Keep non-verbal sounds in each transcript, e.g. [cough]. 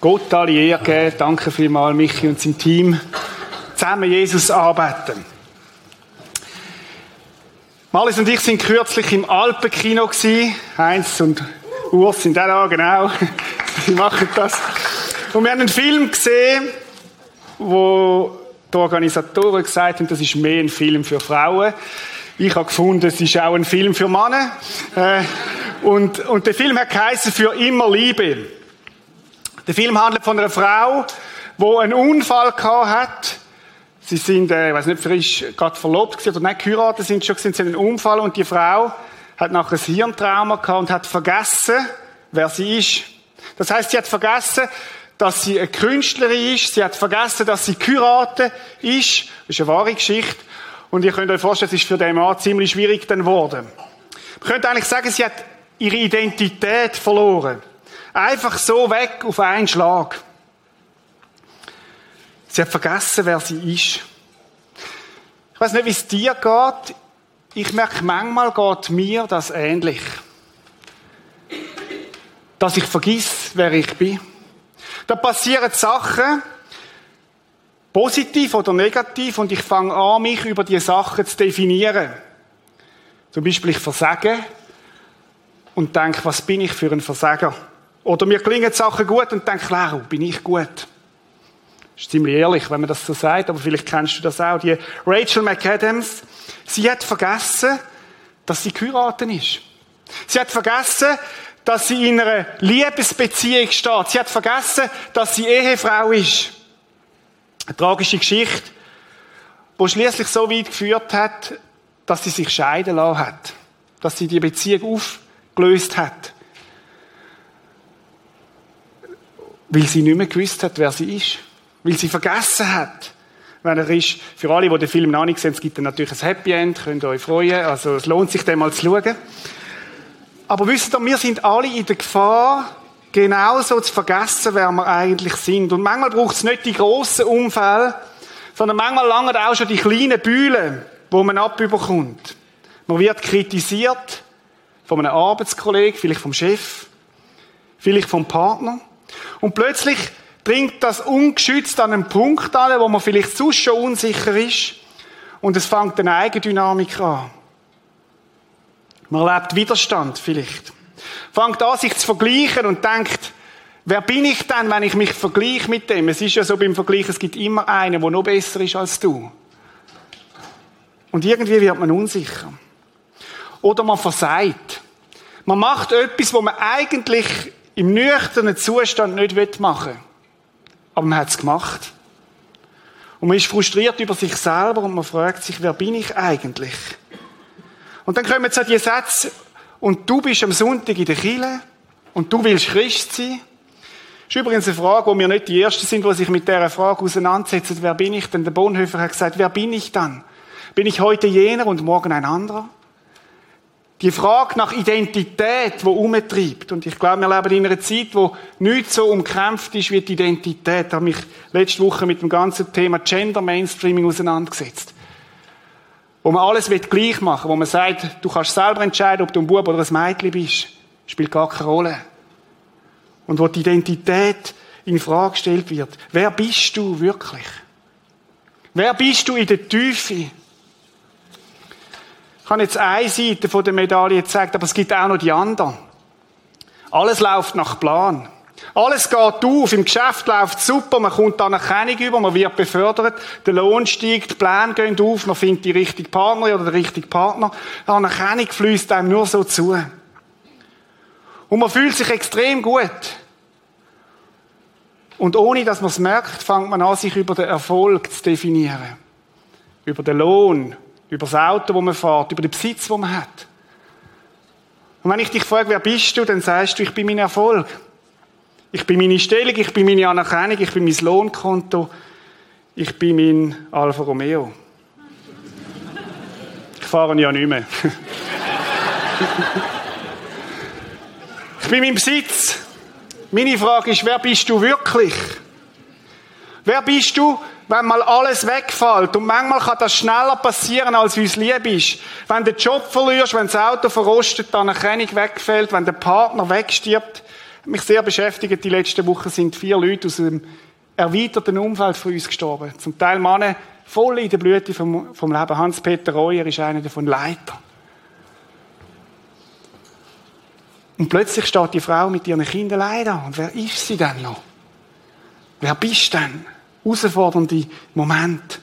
Gott alle Ehre. Danke vielmals, Michi und sein Team. Zusammen Jesus arbeiten. Malis und ich sind kürzlich im Alpenkino gewesen. Heinz und Urs sind da, genau. [laughs] Sie machen das. Und wir haben einen Film gesehen, wo die Organisatoren gesagt haben, das ist mehr ein Film für Frauen. Ich habe gefunden, es ist auch ein Film für Männer. Äh, und, und der Film hat geheißen für immer Liebe. Der Film handelt von einer Frau, die einen Unfall gehabt hat. Sie sind, äh, ich weiß nicht, frisch gerade verlobt gewesen, oder nicht geheiratet sind schon, sind sie einen Unfall und die Frau hat nachher ein Hirntrauma gehabt und hat vergessen, wer sie ist. Das heißt, sie hat vergessen, dass sie eine Künstlerin ist. Sie hat vergessen, dass sie geheiratet ist. Das ist eine wahre Geschichte. Und ihr könnt euch vorstellen, es ist für den Mann ziemlich schwierig dann geworden. Man könnte eigentlich sagen, sie hat ihre Identität verloren. Einfach so weg auf einen Schlag. Sie hat vergessen, wer sie ist. Ich weiß nicht, wie es dir geht. Ich merke, manchmal geht mir das ähnlich. Dass ich vergiss, wer ich bin. Da passieren Sachen, Positiv oder negativ und ich fange an, mich über die Sachen zu definieren. Zum Beispiel, ich versage und denke, was bin ich für ein Versager? Oder mir klingen Sachen gut und denke, klar, bin ich gut? Ist ziemlich ehrlich, wenn man das so sagt, aber vielleicht kennst du das auch. Die Rachel McAdams, sie hat vergessen, dass sie geheiratet ist. Sie hat vergessen, dass sie in einer Liebesbeziehung steht. Sie hat vergessen, dass sie Ehefrau ist. Eine tragische Geschichte, die schließlich so weit geführt hat, dass sie sich scheiden lassen hat. Dass sie die Beziehung aufgelöst hat. Weil sie nicht mehr gewusst hat, wer sie ist. Weil sie vergessen hat, wenn er ist. Für alle, die den Film noch nicht sehen, es gibt dann natürlich ein Happy End, könnt ihr euch freuen. Also es lohnt sich, den mal zu schauen. Aber wisst ihr, wir sind alle in der Gefahr, genauso zu vergessen, wer wir eigentlich sind. Und manchmal braucht es nicht die grossen Unfälle, sondern manchmal langen auch schon die kleinen Bühlen, wo man abüberkommt. Man wird kritisiert von einem Arbeitskollegen, vielleicht vom Chef, vielleicht vom Partner. Und plötzlich dringt das ungeschützt an einen Punkt an, wo man vielleicht sonst schon unsicher ist. Und es fängt eine Eigendynamik an. Man erlebt Widerstand vielleicht. Fangt an, sich zu vergleichen und denkt, wer bin ich denn, wenn ich mich vergleiche mit dem? Es ist ja so beim Vergleich, es gibt immer einen, der noch besser ist als du. Und irgendwie wird man unsicher. Oder man versagt. Man macht etwas, wo man eigentlich im nüchternen Zustand nicht machen will. Aber man hat es gemacht. Und man ist frustriert über sich selber und man fragt sich, wer bin ich eigentlich? Und dann kommen so die Sätze, und du bist am Sonntag in der Kirche und du willst Christ sein. Das ist übrigens eine Frage, wo wir nicht die Ersten sind, die sich mit dieser Frage auseinandersetzen. Wer bin ich denn? Der Bonhoeffer hat gesagt, wer bin ich dann? Bin ich heute jener und morgen ein anderer? Die Frage nach Identität, die umtreibt. Und ich glaube, wir leben in einer Zeit, wo nichts so umkämpft ist wie die Identität. Ich habe mich letzte Woche mit dem ganzen Thema Gender Mainstreaming auseinandergesetzt wo man alles gleich machen will, wo man sagt, du kannst selber entscheiden, ob du ein Bub oder ein Mädchen bist, spielt gar keine Rolle. Und wo die Identität in Frage gestellt wird. Wer bist du wirklich? Wer bist du in der Tiefe? Ich habe jetzt eine Seite von der Medaille gezeigt, aber es gibt auch noch die andere. Alles läuft nach Plan. Alles geht auf, im Geschäft läuft super, man kommt Anerkennung über, man wird befördert, der Lohn steigt, die Pläne gehen auf, man findet die richtige Partnerin oder den richtigen Partner. Die Anerkennung fließt einem nur so zu. Und man fühlt sich extrem gut. Und ohne dass man es merkt, fängt man an, sich über den Erfolg zu definieren. Über den Lohn, über das Auto, das man fährt, über den Besitz, den man hat. Und wenn ich dich frage, wer bist du, dann sagst du, ich bin mein Erfolg. Ich bin meine Stellung, ich bin meine Anerkennung, ich bin mein Lohnkonto, ich bin mein Alfa Romeo. Ich fahre ja nicht mehr. ich bin mein Besitz. Meine Frage ist, wer bist du wirklich? Wer bist du, wenn mal alles wegfällt? Und manchmal kann das schneller passieren, als uns lieb ist. Wenn du den Job verlierst, wenn das Auto verrostet, die Anerkennung wegfällt, wenn der Partner wegstirbt, mich sehr beschäftigt die letzten Wochen sind vier Leute aus einem erweiterten Umfeld von uns gestorben. Zum Teil Männer voll in der Blüte vom, vom Leben. Hans-Peter Reuer ist einer davon Leiter. Und plötzlich steht die Frau mit ihren Kindern leider. Und wer ist sie denn noch? Wer bist du denn? Herausfordernde Moment.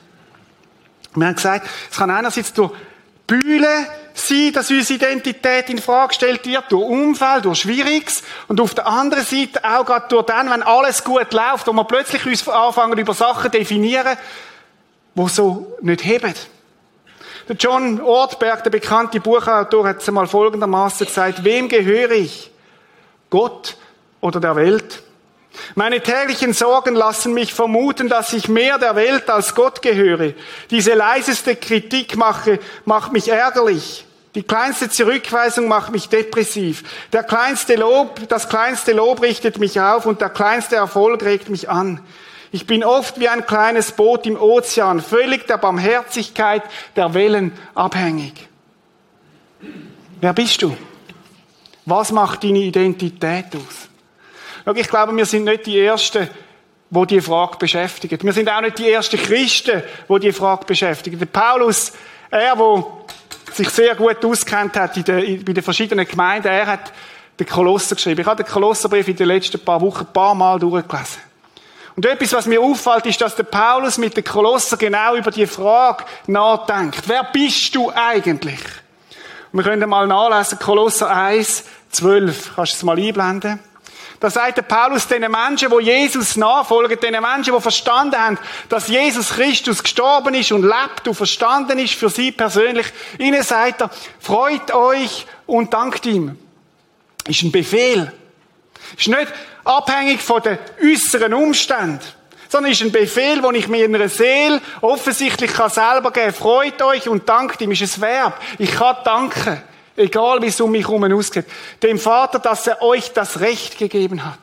Wir haben gesagt, es kann einerseits durch Bühle sein, dass unsere Identität in Frage gestellt wird, durch Umfeld, durch Schwieriges. Und auf der anderen Seite auch gerade durch dann, wenn alles gut läuft, wo wir plötzlich uns anfangen, über Sachen definieren, wo so nicht heben. Der John Ortberg, der bekannte Buchautor, hat es einmal folgendermaßen gesagt, wem gehöre ich? Gott oder der Welt? Meine täglichen Sorgen lassen mich vermuten, dass ich mehr der Welt als Gott gehöre. Diese leiseste Kritik mache, macht mich ärgerlich. Die kleinste Zurückweisung macht mich depressiv. Der kleinste Lob, das kleinste Lob richtet mich auf und der kleinste Erfolg regt mich an. Ich bin oft wie ein kleines Boot im Ozean, völlig der Barmherzigkeit der Wellen abhängig. Wer bist du? Was macht deine Identität aus? Ich glaube, wir sind nicht die Ersten, wo die, die Frage beschäftigen. Wir sind auch nicht die ersten Christen, wo die, die Frage beschäftigen. Der Paulus, er, wo sich sehr gut auskennt hat in den, bei den verschiedenen Gemeinden, er hat den Kolosser geschrieben. Ich habe den Kolosserbrief in den letzten paar Wochen ein paar Mal durchgelesen. Und etwas, was mir auffällt, ist, dass der Paulus mit den Kolosser genau über die Frage nachdenkt. Wer bist du eigentlich? Und wir können mal nachlesen, Kolosser 1, 12. Kannst du es mal einblenden? Da sagt der Paulus den Menschen, wo Jesus nachfolgen, den Menschen, die verstanden haben, dass Jesus Christus gestorben ist und lebt und verstanden ist für sie persönlich. Ihnen sagt er, freut euch und dankt ihm. Ist ein Befehl. Ist nicht abhängig von den äußeren Umständen, sondern ist ein Befehl, wo ich mir in einer Seele offensichtlich kann selber geben. Freut euch und dankt ihm. Ist ein Verb. Ich kann danken. Egal wie es um mich herum ausgeht. Dem Vater, dass er euch das Recht gegeben hat.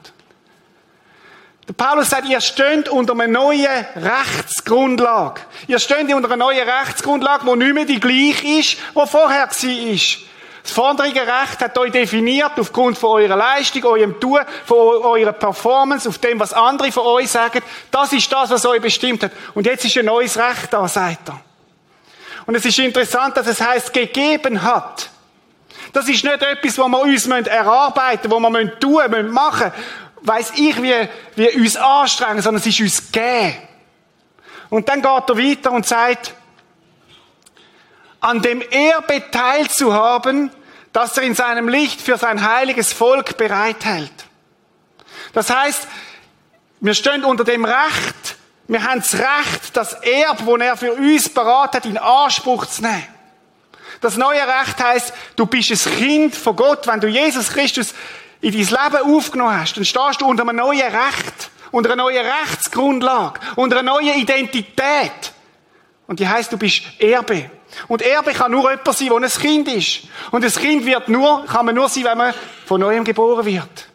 Der Paulus sagt, ihr steht unter einer neuen Rechtsgrundlage. Ihr steht unter einer neuen Rechtsgrundlage, die nicht mehr die gleiche ist, die vorher war. Das vorderige Recht hat euch definiert aufgrund von eurer Leistung, eurem Tun, von eurer Performance, auf dem, was andere von euch sagen. Das ist das, was euch bestimmt hat. Und jetzt ist ein neues Recht da, sagt er. Und es ist interessant, dass es heißt, gegeben hat. Das ist nicht etwas, was wir uns erarbeiten müssen, was wir tun müssen, machen Weiss ich, wie wir uns anstrengen, sondern es ist uns gegeben. Und dann geht er weiter und sagt, an dem Erbe teilzuhaben, das er in seinem Licht für sein heiliges Volk bereithält. Das heißt, wir stehen unter dem Recht, wir haben das Recht, das Erbe, das er für uns beraten hat, in Anspruch zu nehmen. Das neue Recht heißt, du bist ein Kind von Gott. Wenn du Jesus Christus in dein Leben aufgenommen hast, dann stehst du unter einem neuen Recht, unter einer neuen Rechtsgrundlage, unter einer neuen Identität. Und die heißt, du bist Erbe. Und Erbe kann nur jemand sein, der ein Kind ist. Und ein Kind wird nur, kann man nur sein, wenn man von neuem geboren wird.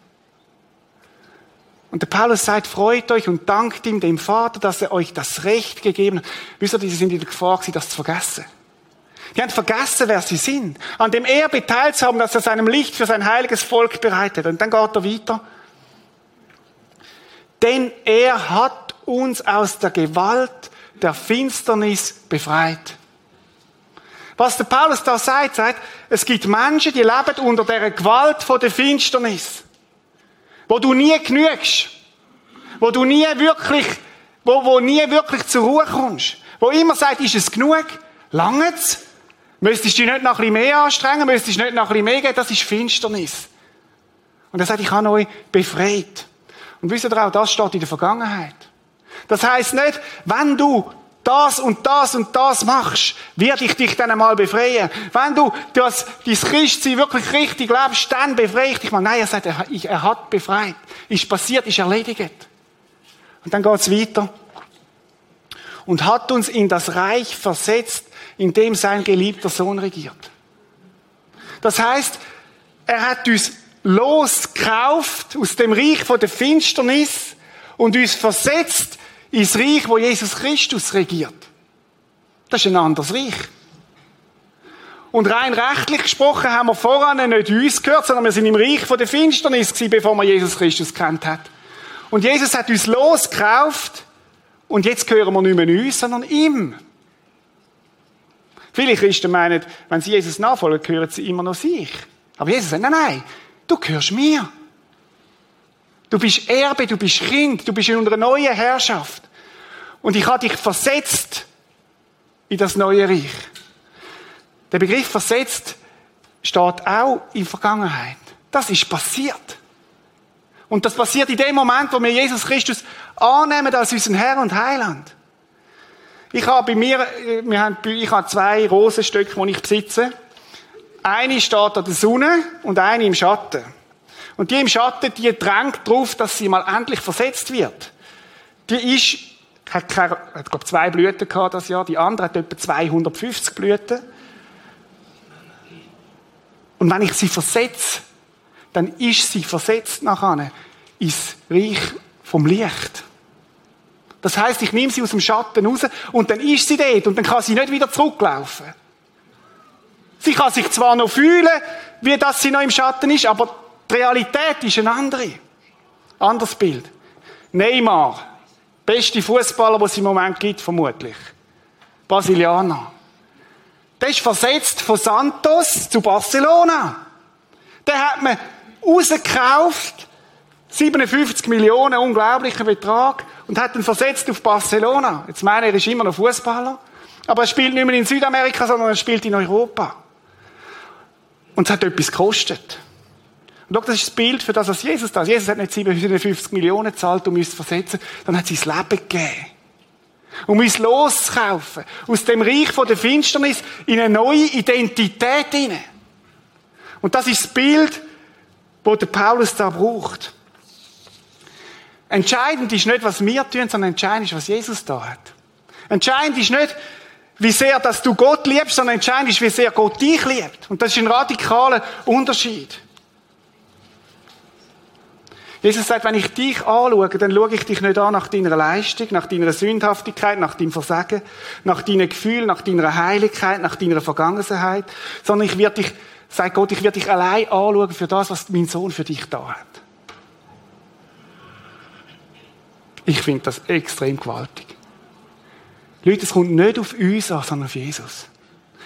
Und der Paulus sagt, freut euch und dankt ihm, dem Vater, dass er euch das Recht gegeben hat. Wisst ihr, die sind in der Gefahr, das zu vergessen. Die haben vergessen, wer sie sind. An dem Erbe teilzuhaben, dass er seinem Licht für sein heiliges Volk bereitet. Und dann geht er weiter. Denn er hat uns aus der Gewalt der Finsternis befreit. Was der Paulus da sagt, sagt, es gibt Menschen, die leben unter der Gewalt von der Finsternis. Wo du nie genügst. Wo du nie wirklich, wo, wo nie wirklich zur Ruhe kommst. Wo immer sagt, ist es genug? Langt's? Müsstest du dich nicht noch ein bisschen mehr anstrengen? Müsstest du nicht noch ein bisschen mehr geben? Das ist Finsternis. Und er sagt, ich habe euch befreit. Und wisst ihr auch, das steht in der Vergangenheit. Das heißt nicht, wenn du das und das und das machst, werde ich dich dann einmal befreien. Wenn du das, dein Christsein wirklich richtig lebst, dann befreie ich dich mal. Nein, er sagt, er, er hat befreit. Ist passiert, ist erledigt. Und dann geht's weiter. Und hat uns in das Reich versetzt, in dem sein geliebter Sohn regiert. Das heißt, er hat uns losgekauft aus dem Reich von der Finsternis und uns versetzt ins Reich, wo Jesus Christus regiert. Das ist ein anderes Reich. Und rein rechtlich gesprochen haben wir voran nicht uns gehört, sondern wir sind im Reich von der Finsternis gewesen, bevor man Jesus Christus kennt hat. Und Jesus hat uns losgekauft und jetzt gehören wir nicht mehr uns, sondern ihm. Viele Christen meinen, wenn sie Jesus nachfolgen, gehören sie immer noch sich. Aber Jesus sagt, nein, nein, du gehörst mir. Du bist Erbe, du bist Kind, du bist in unserer neuen Herrschaft. Und ich habe dich versetzt in das neue Reich. Der Begriff versetzt steht auch in Vergangenheit. Das ist passiert. Und das passiert in dem Moment, wo wir Jesus Christus annehmen als unseren Herr und Heiland. Ich habe bei mir, wir haben, ich habe zwei Rosenstöcke, die ich besitze. Eine steht an der Sonne und eine im Schatten. Und die im Schatten, die drängt darauf, dass sie mal endlich versetzt wird. Die ist, hat, keine, hat glaube zwei Blüten gehabt das Jahr, die andere hat etwa 250 Blüten. Und wenn ich sie versetze, dann ist sie versetzt nachher ins Reich vom Licht. Das heißt, ich nehme sie aus dem Schatten raus und dann ist sie dort und dann kann sie nicht wieder zurücklaufen. Sie kann sich zwar noch fühlen, wie das sie noch im Schatten ist, aber die Realität ist eine andere. Anderes Bild. Neymar, beste Fußballer, was es im Moment gibt, vermutlich. Brasilianer. Der ist versetzt von Santos zu Barcelona. Der hat man rausgekauft, 57 Millionen, unglaublicher Betrag, und hat ihn versetzt auf Barcelona. Jetzt meine er ist immer noch Fußballer, aber er spielt nicht mehr in Südamerika, sondern er spielt in Europa. Und es hat etwas gekostet. Und schau, das ist das Bild für das, was Jesus da. Jesus hat nicht 57 Millionen gezahlt, um uns zu versetzen, dann hat sein Leben gegeben. Um uns loszukaufen. Aus dem Reich von der Finsternis in eine neue Identität hinein. Und das ist das Bild, wo der Paulus da braucht. Entscheidend ist nicht, was wir tun, sondern entscheidend ist, was Jesus da hat. Entscheidend ist nicht, wie sehr, dass du Gott liebst, sondern entscheidend ist, wie sehr Gott dich liebt. Und das ist ein radikaler Unterschied. Jesus sagt, wenn ich dich anschaue, dann schaue ich dich nicht an nach deiner Leistung, nach deiner Sündhaftigkeit, nach deinem Versagen, nach deinen Gefühlen, nach deiner Heiligkeit, nach deiner Vergangenheit, sondern ich werde dich, sagt Gott, ich werde dich allein anschauen für das, was mein Sohn für dich da hat. Ich finde das extrem gewaltig. Leute, es kommt nicht auf uns an, sondern auf Jesus.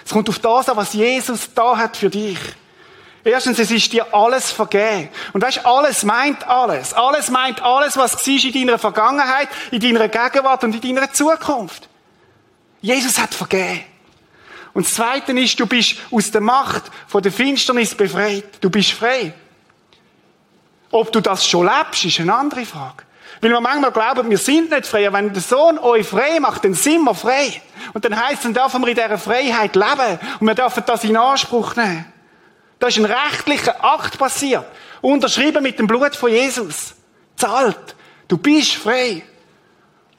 Es kommt auf das an, was Jesus da hat für dich. Erstens, es ist dir alles vergeben. Und weißt, alles meint alles. Alles meint alles, was siehst in deiner Vergangenheit, in deiner Gegenwart und in deiner Zukunft. Jesus hat vergeben. Und das Zweite ist, du bist aus der Macht von der Finsternis befreit. Du bist frei. Ob du das schon lebst, ist eine andere Frage. Weil wir manchmal glauben, wir sind nicht frei. Wenn der Sohn euch frei macht, dann sind wir frei. Und dann heisst, dann dürfen wir in dieser Freiheit leben. Und wir dürfen das in Anspruch nehmen. Da ist ein rechtlicher Akt passiert. Unterschrieben mit dem Blut von Jesus. Zahlt. Du bist frei.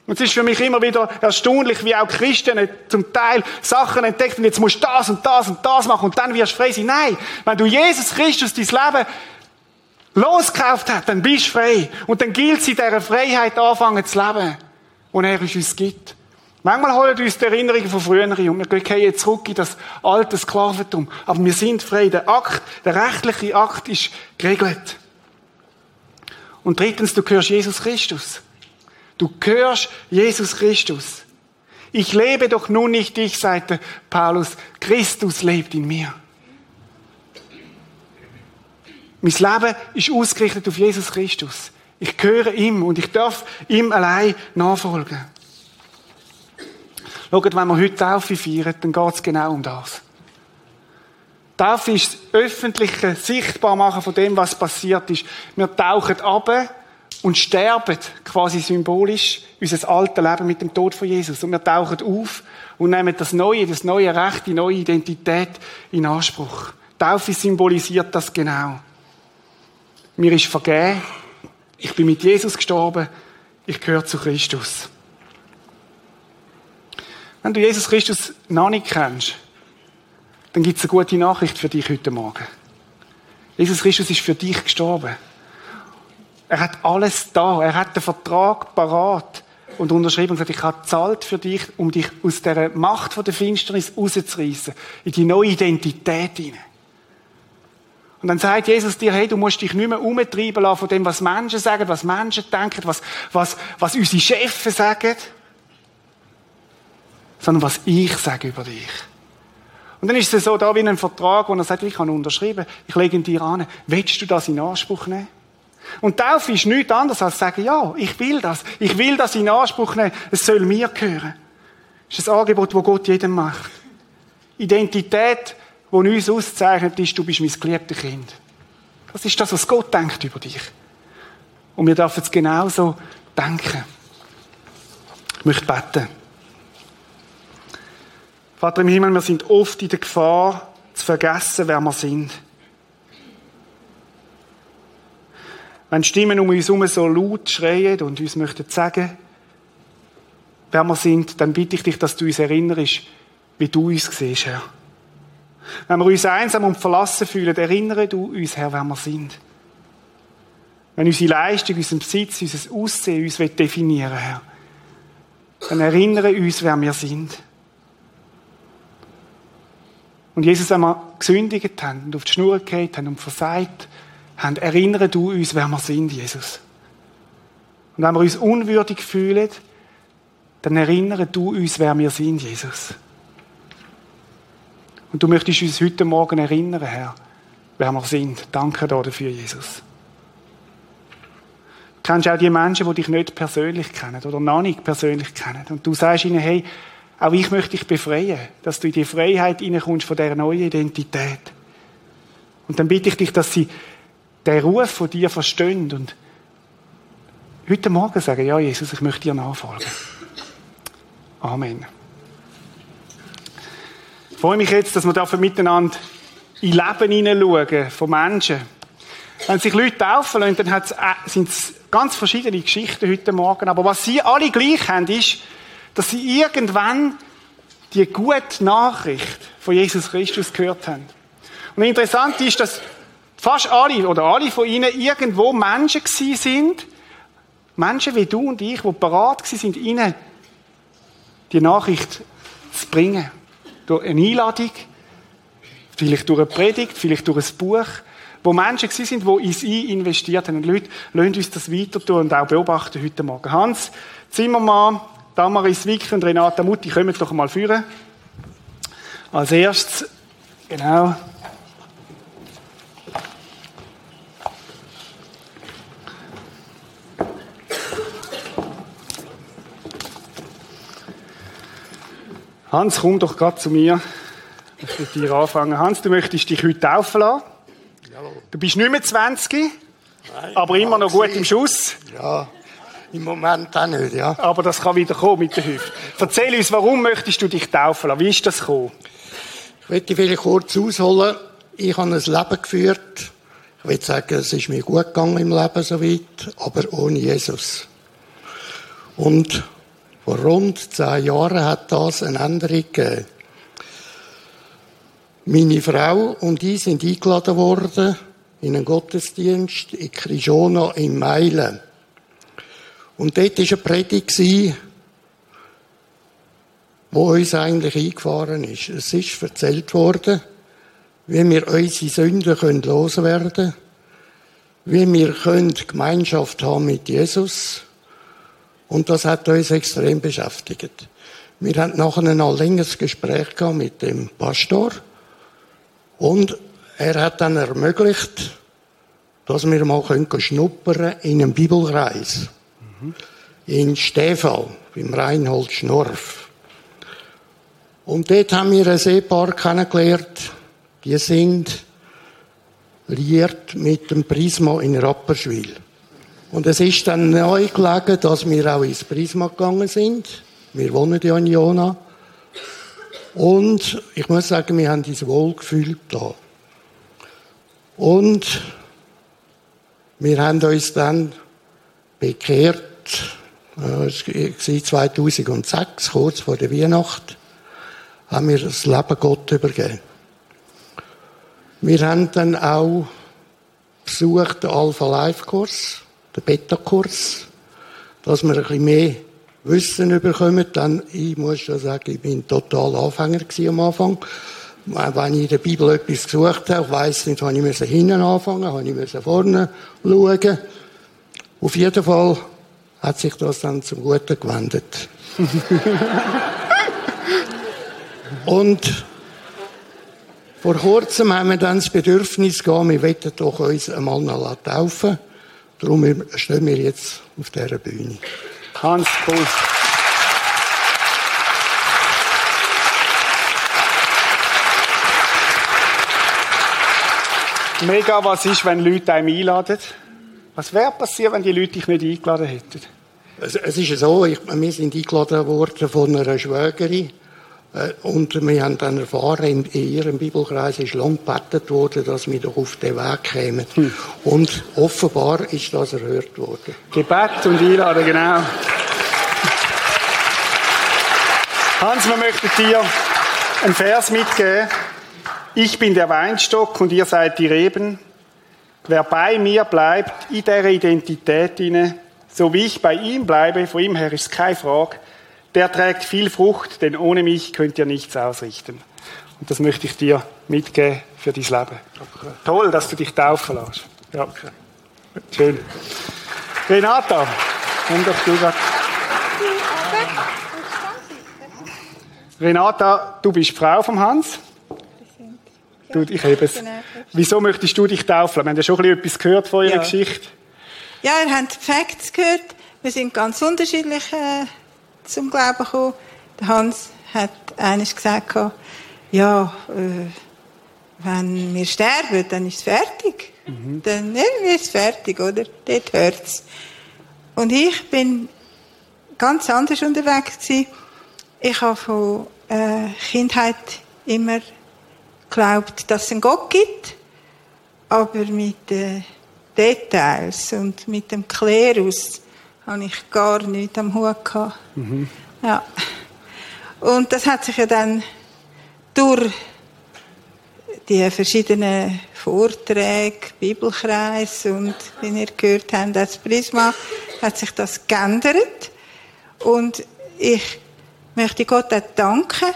Und es ist für mich immer wieder erstaunlich, wie auch Christen zum Teil Sachen entdecken, jetzt musst du das und das und das machen und dann wirst du frei sein. Nein, wenn du Jesus Christus dein Leben losgekauft hat, dann bist du frei. Und dann gilt es in dieser Freiheit anfangen zu leben, die er uns gibt. Manchmal holen uns die Erinnerungen von früher und wir gehen jetzt zurück in das alte Sklaventum. Aber wir sind frei. Der Akt, der rechtliche Akt ist geregelt. Und drittens, du gehörst Jesus Christus. Du gehörst Jesus Christus. Ich lebe doch nun nicht ich, sagte Paulus. Christus lebt in mir. Mein Leben ist ausgerichtet auf Jesus Christus. Ich gehöre ihm und ich darf ihm allein nachfolgen. Schaut, wenn wir heute Taufe feiern, dann geht es genau um das. Taufe ist das öffentliche Sichtbarmachen von dem, was passiert ist. Wir tauchen ab und sterben quasi symbolisch unser altes Leben mit dem Tod von Jesus. Und wir tauchen auf und nehmen das Neue, das neue Recht, die neue Identität in Anspruch. Taufe symbolisiert das genau. Mir ist vergeben. Ich bin mit Jesus gestorben. Ich gehöre zu Christus. Wenn du Jesus Christus noch nicht kennst, dann gibt es eine gute Nachricht für dich heute Morgen. Jesus Christus ist für dich gestorben. Er hat alles da. Er hat den Vertrag parat. und unterschrieben und gesagt, ich habe zahlt für dich, um dich aus der Macht der Finsternis rauszureißen, in die neue Identität hinein. Und dann sagt Jesus dir, hey, du musst dich nicht mehr umtreiben lassen von dem, was Menschen sagen, was Menschen denken, was, was, was unsere Chefs sagen, sondern was ich sage über dich. Und dann ist es so da wie ein Vertrag, wo er sagt, ich habe unterschrieben, ich lege ihn dir an. Willst du das in Anspruch nehmen? Und Taufe ist nichts anderes als sagen, ja, ich will das. Ich will das in Anspruch nehmen. Es soll mir gehören. Das ist ein Angebot, das Gott jedem macht. Identität, die uns auszeichnet, ist, du bist mein geliebtes Kind. Das ist das, was Gott denkt über dich. Und wir dürfen es genauso denken. Ich möchte beten. Vater im Himmel, wir sind oft in der Gefahr, zu vergessen, wer wir sind. Wenn Stimmen um uns herum so laut schreien und uns möchten sagen, wer wir sind, dann bitte ich dich, dass du uns erinnerst, wie du uns siehst, Herr. Wenn wir uns einsam und verlassen fühlen, erinnere du uns, Herr, wer wir sind. Wenn unsere Leistung, unser Besitz, unser Aussehen uns definieren Herr, dann erinnere uns, wer wir sind. Und Jesus, wenn wir gesündigt haben und auf die Schnur gehalten haben und versagt haben, erinnere du uns, wer wir sind, Jesus. Und wenn wir uns unwürdig fühlen, dann erinnere du uns, wer wir sind, Jesus. Und du möchtest uns heute Morgen erinnern, Herr, wer wir sind. Danke dafür, Jesus. Du kennst auch die Menschen, die dich nicht persönlich kennen oder noch nicht persönlich kennen. Und du sagst ihnen, hey, auch ich möchte dich befreien, dass du in die Freiheit hineinkommst von dieser neuen Identität. Und dann bitte ich dich, dass sie den Ruf von dir verstehen und heute Morgen sagen, ja Jesus, ich möchte dir nachfolgen. Amen. Ich freue mich jetzt, dass wir miteinander in Leben hineinschauen von Menschen. Wenn sich Leute taufen lassen, dann äh, sind es ganz verschiedene Geschichten heute Morgen. Aber was sie alle gleich haben, ist, dass sie irgendwann die gute Nachricht von Jesus Christus gehört haben. Und interessant ist, dass fast alle oder alle von ihnen irgendwo Menschen gewesen sind, Menschen wie du und ich, die bereit sind, ihnen die Nachricht zu bringen. Durch eine Einladung, vielleicht durch eine Predigt, vielleicht durch ein Buch, wo Menschen gewesen sind, die in sie investiert haben. Und Leute, lasst uns das weiter tun und auch beobachten heute Morgen. Hans Zimmermann Damaris Wick und Renata Mutti, kommen doch mal führen. Als erstes, genau. Hans, komm doch gerade zu mir. Ich will dir anfangen. Hans, du möchtest dich heute taufen lassen. Jawohl. Du bist nicht mehr 20, Nein, aber immer noch gut im Schuss. Ja. Im Moment auch nicht, ja. Aber das kann wieder kommen mit der Hüfte. Erzähl uns, warum möchtest du dich taufen lassen? Wie ist das gekommen? Ich möchte vielleicht kurz ausholen. Ich habe ein Leben geführt. Ich will sagen, es ist mir gut gegangen im Leben soweit, aber ohne Jesus. Und vor rund zehn Jahren hat das eine Änderung gegeben. Meine Frau und ich sind eingeladen worden in einen Gottesdienst in Krishona in Meilen. Und dort war eine Predigt, die uns eigentlich eingefahren ist. Es ist erzählt worden, wie wir unsere Sünden loswerden können, wie wir Gemeinschaft haben mit Jesus. Und das hat uns extrem beschäftigt. Wir hatten nachher ein längeres Gespräch mit dem Pastor. Und er hat dann ermöglicht, dass wir mal schnuppern in einem Bibelkreis in Stefal, beim Reinhold Schnorf. Und dort haben wir ein Ehepaar kennengelernt, die sind liiert mit dem Prisma in Rapperswil. Und es ist dann neu gelegen, dass wir auch ins Prisma gegangen sind. Wir wohnen ja in Jona. Und ich muss sagen, wir haben uns wohl gefühlt da. Und wir haben uns dann bekehrt, es war 2006, kurz vor der Weihnacht, haben wir das Leben Gott übergeben. Wir haben dann auch besucht den Alpha Life Kurs, den Beta Kurs, dass wir ein bisschen mehr Wissen bekommen, dann, ich muss schon sagen, ich bin total Anfänger am Anfang. Wenn ich in der Bibel etwas gesucht habe, ich weiss nicht, habe ich hinten anfangen, habe ich vorne schauen. Auf jeden Fall hat sich das dann zum Guten gewendet. [laughs] Und vor kurzem haben wir dann das Bedürfnis gehabt, wir wollen doch uns einmal noch taufen. Darum stehen wir jetzt auf dieser Bühne. Hans, cool. Mega, was ist, wenn Leute einem einladen? Was wäre passiert, wenn die Leute dich nicht eingeladen hätten? Es, es ist so, ich, wir sind eingeladen worden von einer Schwägerin. Äh, und wir haben dann erfahren, in, ihrem Bibelkreis ist lang gebetet worden, dass wir doch auf den Weg kämen. Hm. Und offenbar ist das erhört worden. Gebet und Einladen, genau. Hans, wir möchten dir einen Vers mitgeben. Ich bin der Weinstock und ihr seid die Reben. Wer bei mir bleibt, in der Identität inne, so wie ich bei ihm bleibe, von ihm her ist keine Frage, der trägt viel Frucht, denn ohne mich könnt ihr nichts ausrichten. Und das möchte ich dir mitgeben für dein Leben. Okay. Toll, dass du dich taufen lässt. Ja. Okay. Schön. Renata, komm doch du grad. Renata, du bist Frau vom Hans. Du, ich habe es. Wieso möchtest du dich taufen? Wir haben ja schon ein bisschen etwas gehört von Ihrer ja. Geschichte. Ja, ihr habt Facts gehört. Wir sind ganz unterschiedlich äh, zum Glauben gekommen. Der Hans hat eines gesagt, ja, äh, wenn wir sterben, dann ist es fertig. Mhm. Dann ist es fertig, oder? Dort hört es. Und ich bin ganz anders unterwegs gewesen. Ich habe von äh, Kindheit immer geglaubt, dass es einen Gott gibt, aber mit den Details und mit dem Klerus habe ich gar nichts am Hut gehabt. Mhm. Ja. Und das hat sich ja dann durch die verschiedenen Vorträge, Bibelkreis und wie ihr gehört habt, das Prisma, hat sich das geändert. Und ich möchte Gott auch danken,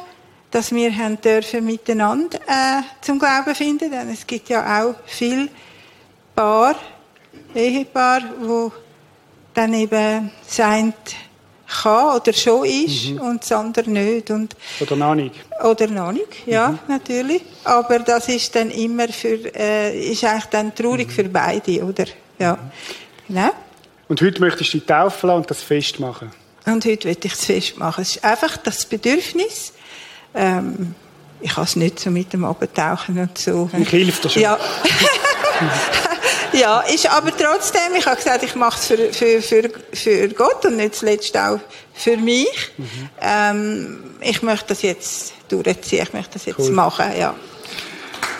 dass wir haben dürfen miteinander äh, zum Glauben finden, denn es gibt ja auch viele Paar, Ehepaar, wo dann eben sein kann oder schon ist mhm. und das andere nicht. Und oder noch nicht. Oder noch nicht, ja, mhm. natürlich. Aber das ist dann immer für, äh, ist eigentlich dann traurig mhm. für beide, oder? Ja. Genau. Und heute möchtest du dich taufen und das festmachen? Und heute möchte ich es festmachen. Es ist einfach das Bedürfnis, ähm, ich kann es nicht so mit dem Abtauchen und so. Ich hilft dir schon. Ja. [laughs] [laughs] ja, ist aber trotzdem, ich habe gesagt, ich mache es für, für, für, für Gott und nicht zuletzt auch für mich. Mhm. Ähm, ich möchte das jetzt durchziehen, ich möchte das jetzt cool. machen, ja.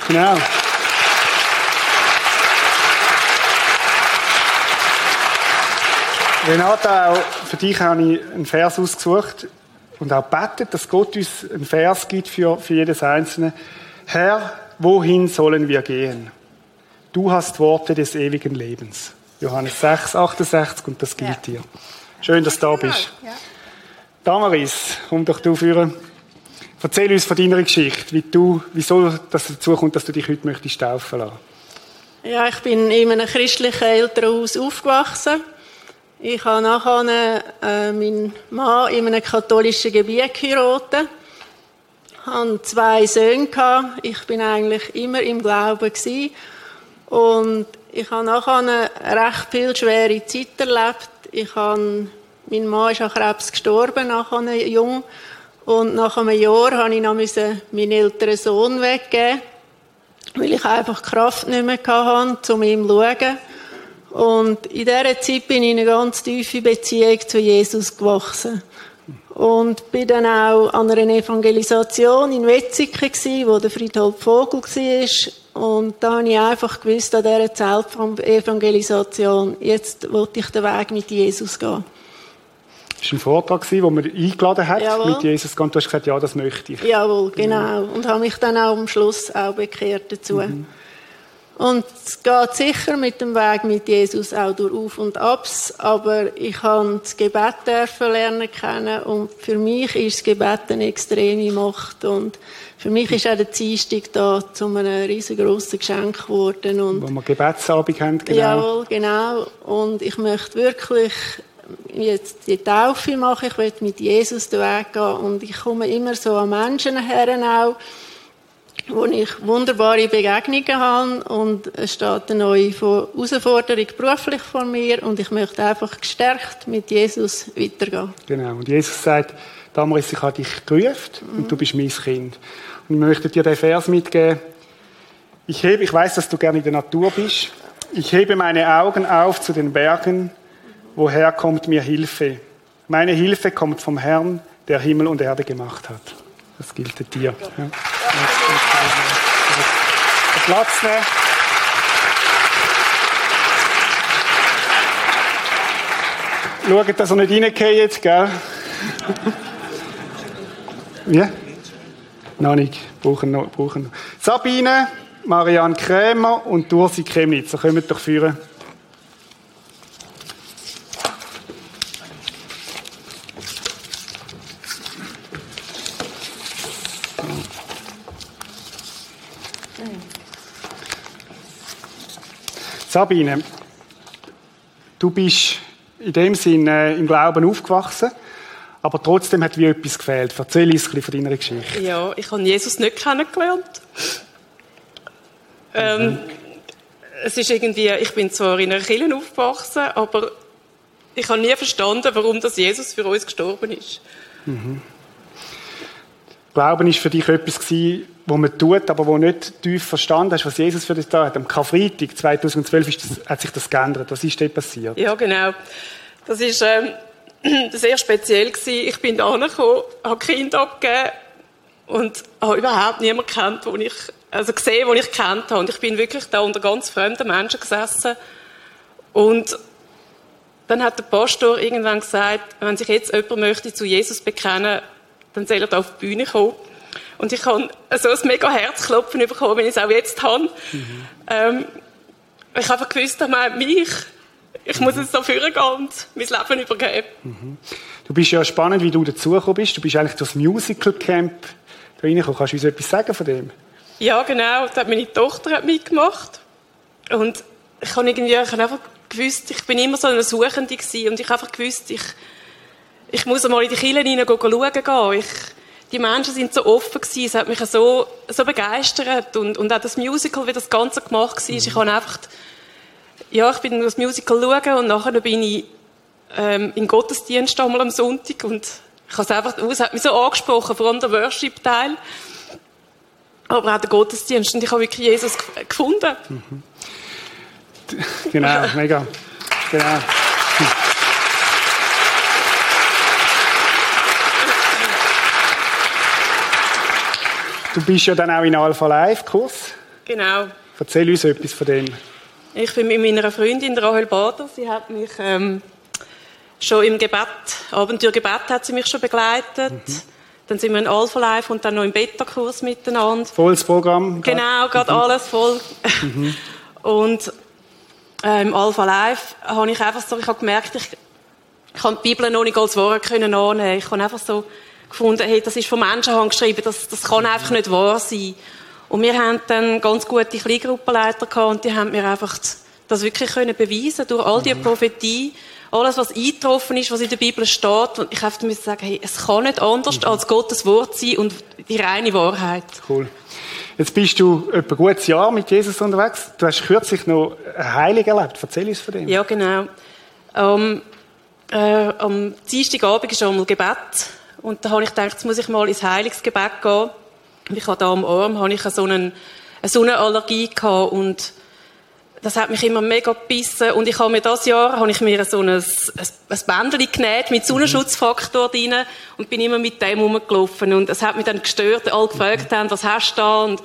Genau. Renata, auch für dich habe ich einen Vers ausgesucht und auch betet, dass Gott uns einen Vers gibt für, für jedes Einzelne. Herr, wohin sollen wir gehen? Du hast Worte des ewigen Lebens. Johannes 6, 68 und das gilt ja. dir. Schön, dass du da bist. Ja. Damaris, komm doch du führen. Erzähl uns von deiner Geschichte, wie du, wieso das dazu kommt, dass du dich heute möchtest taufen lassen. Ja, ich bin in einem christlichen Elternhaus aufgewachsen. Ich habe nachher äh, meinen Mann in einem katholischen Gebiet geheiratet. Ich hatte zwei Söhne. Ich bin eigentlich immer im Glauben. Gewesen. Und ich habe nachher eine recht viel schwere Zeit erlebt. Ich habe, mein Mann ist an Krebs gestorben, nachher jung. Und nach einem Jahr musste ich noch meinen älteren Sohn weggeben, weil ich einfach Kraft nicht mehr hatte, um ihm zu schauen. Und in dieser Zeit bin ich in eine ganz tiefe Beziehung zu Jesus gewachsen. Und bin dann auch an einer Evangelisation in Wetzikon wo der Friedhof Vogel war. Und da habe ich einfach gewusst, an dieser Zeit von Evangelisation, jetzt wollte ich den Weg mit Jesus gehen. Das war ein Vortrag, wo man eingeladen hat, Jawohl. mit Jesus gehen. Du hast gesagt, ja, das möchte ich. Jawohl, genau. Und habe mich dann auch am Schluss auch bekehrt dazu. Mhm. Und es geht sicher mit dem Weg mit Jesus auch durch Auf und Abs, aber ich habe das Gebet dürfen lernen kennen und für mich ist das Gebet eine extreme Macht und für mich ist auch der Dienstag da zu einem riesengroßen Geschenk geworden. Und Wo wir Gebetsabend haben, genau. Jawohl, genau. Und ich möchte wirklich jetzt die Taufe machen. Ich möchte mit Jesus den Weg gehen. Und ich komme immer so an Menschen her auch, wo ich wunderbare Begegnungen habe. Und es steht eine neue Herausforderung beruflich vor mir. Und ich möchte einfach gestärkt mit Jesus weitergehen. Genau. Und Jesus sagt, Damaris, ich habe dich gerufen und du bist mein Kind. Und ich möchte dir den Vers mitgeben. Ich hebe, ich weiß, dass du gerne in der Natur bist. Ich hebe meine Augen auf zu den Bergen. Woher kommt mir Hilfe? Meine Hilfe kommt vom Herrn, der Himmel und Erde gemacht hat. Das gilt dir. Ja. Platz nehmen. Schaut, dass er nicht reingeht gell? Wie? Noch nicht. Brauchen noch, brauchen noch. Sabine, Marianne Krämer und Dursi Chemnitz. So kommen doch führen. Sabine, du bist in dem Sinn äh, im Glauben aufgewachsen, aber trotzdem hat wie etwas gefehlt. Erzähl uns ein bisschen von deiner Geschichte. Ja, ich habe Jesus nicht kennengelernt. Ähm, Es ist irgendwie, ich bin zwar in einer Kirche aufgewachsen, aber ich habe nie verstanden, warum das Jesus für uns gestorben ist. Glauben ist für dich etwas gewesen, was man tut, aber wo nicht tief verstanden hast, was Jesus für dich da hat. Am Karfreitag 2012 ist das, hat sich das geändert. Was ist dort passiert? Ja, genau. Das ist ähm, [clears throat] sehr speziell gewesen. Ich bin da angekommen, habe Kind abgegeben und habe überhaupt niemanden kennt, wo ich, also gesehen, den ich kennt habe. Und ich bin wirklich da unter ganz fremden Menschen gesessen. Und dann hat der Pastor irgendwann gesagt, wenn sich jetzt jemand möchte zu Jesus bekennen, dann soll er da auf die Bühne kommen. Und ich habe so ein mega Herzklopfen bekommen, wenn ich es auch jetzt habe. Ähm, ich habe einfach gewusst, er meint mich. Ich muss jetzt da führen gehen und mein Leben übergeben. Du bist ja spannend, wie du dazugekommen bist. Du bist eigentlich das Musical Camp da reingekommen. Kannst du uns etwas sagen von dem? Ja, genau. Da hat meine Tochter hat mitgemacht. Und ich habe irgendwie, ich habe einfach gewusst, ich bin immer so eine Suchende gewesen. Und ich habe einfach gewusst, ich, ich muss einmal in die Kirche rein schauen gehen. Ich, die Menschen sind so offen gewesen. Es hat mich so, so begeistert. Und, und auch das Musical, wie das Ganze gemacht war. Ich habe einfach, ja, ich bin das Musical schauen und nachher bin ich, ähm, in den Gottesdienst einmal am Sonntag und ich habe es einfach, es hat mich so angesprochen, vor allem der Worship-Teil. Aber auch der Gottesdienst. Und ich habe wirklich Jesus gefunden. Genau, mega. Genau. [laughs] Du bist ja dann auch in Alpha Live Kurs. Genau. Erzähl uns etwas von dem. Ich bin mit meiner Freundin Rahel Bader. Sie hat mich ähm, schon im Gebet, Abenteuergebet hat sie mich schon begleitet. Dann sind wir in Alpha Live und dann noch im Beta-Kurs miteinander. Volles Programm. Genau, gerade alles voll. [laughs] Und äh, im Alpha Live habe ich einfach so, ich habe gemerkt, ich, ich habe die Bibel noch nicht als Wort können annehmen. Ich habe einfach so gefunden, hey, das ist von Menschenhand geschrieben, das, das kann einfach nicht wahr sein. Und wir haben dann ganz gute Kleingruppenleiter gehabt und die haben mir einfach das wirklich können beweisen durch all die Prophetie, alles was eingetroffen ist, was in der Bibel steht. Und ich habe müssen sagen, hey, es kann nicht anders als Gottes Wort sein und die reine Wahrheit. Cool. Jetzt bist du etwa ein gutes Jahr mit Jesus unterwegs. Du hast kürzlich noch Heilung erlebt. Erzähl uns von dem. Ja, genau. Ähm, äh, am Dienstagabend ist einmal Gebet. Und da habe ich gedacht, jetzt muss ich mal ins Heilungsgebet gehen. Ich habe da am Arm habe ich so eine Sonnenallergie gehabt und das hat mich immer mega gebissen. Und ich habe mir das Jahr habe ich mir so ein, ein, ein Bändchen genäht mit Sonnenschutzfaktor drin und bin immer mit dem rumgelaufen. Und es hat mich dann gestört, alle gefragt haben, was hast du da? Und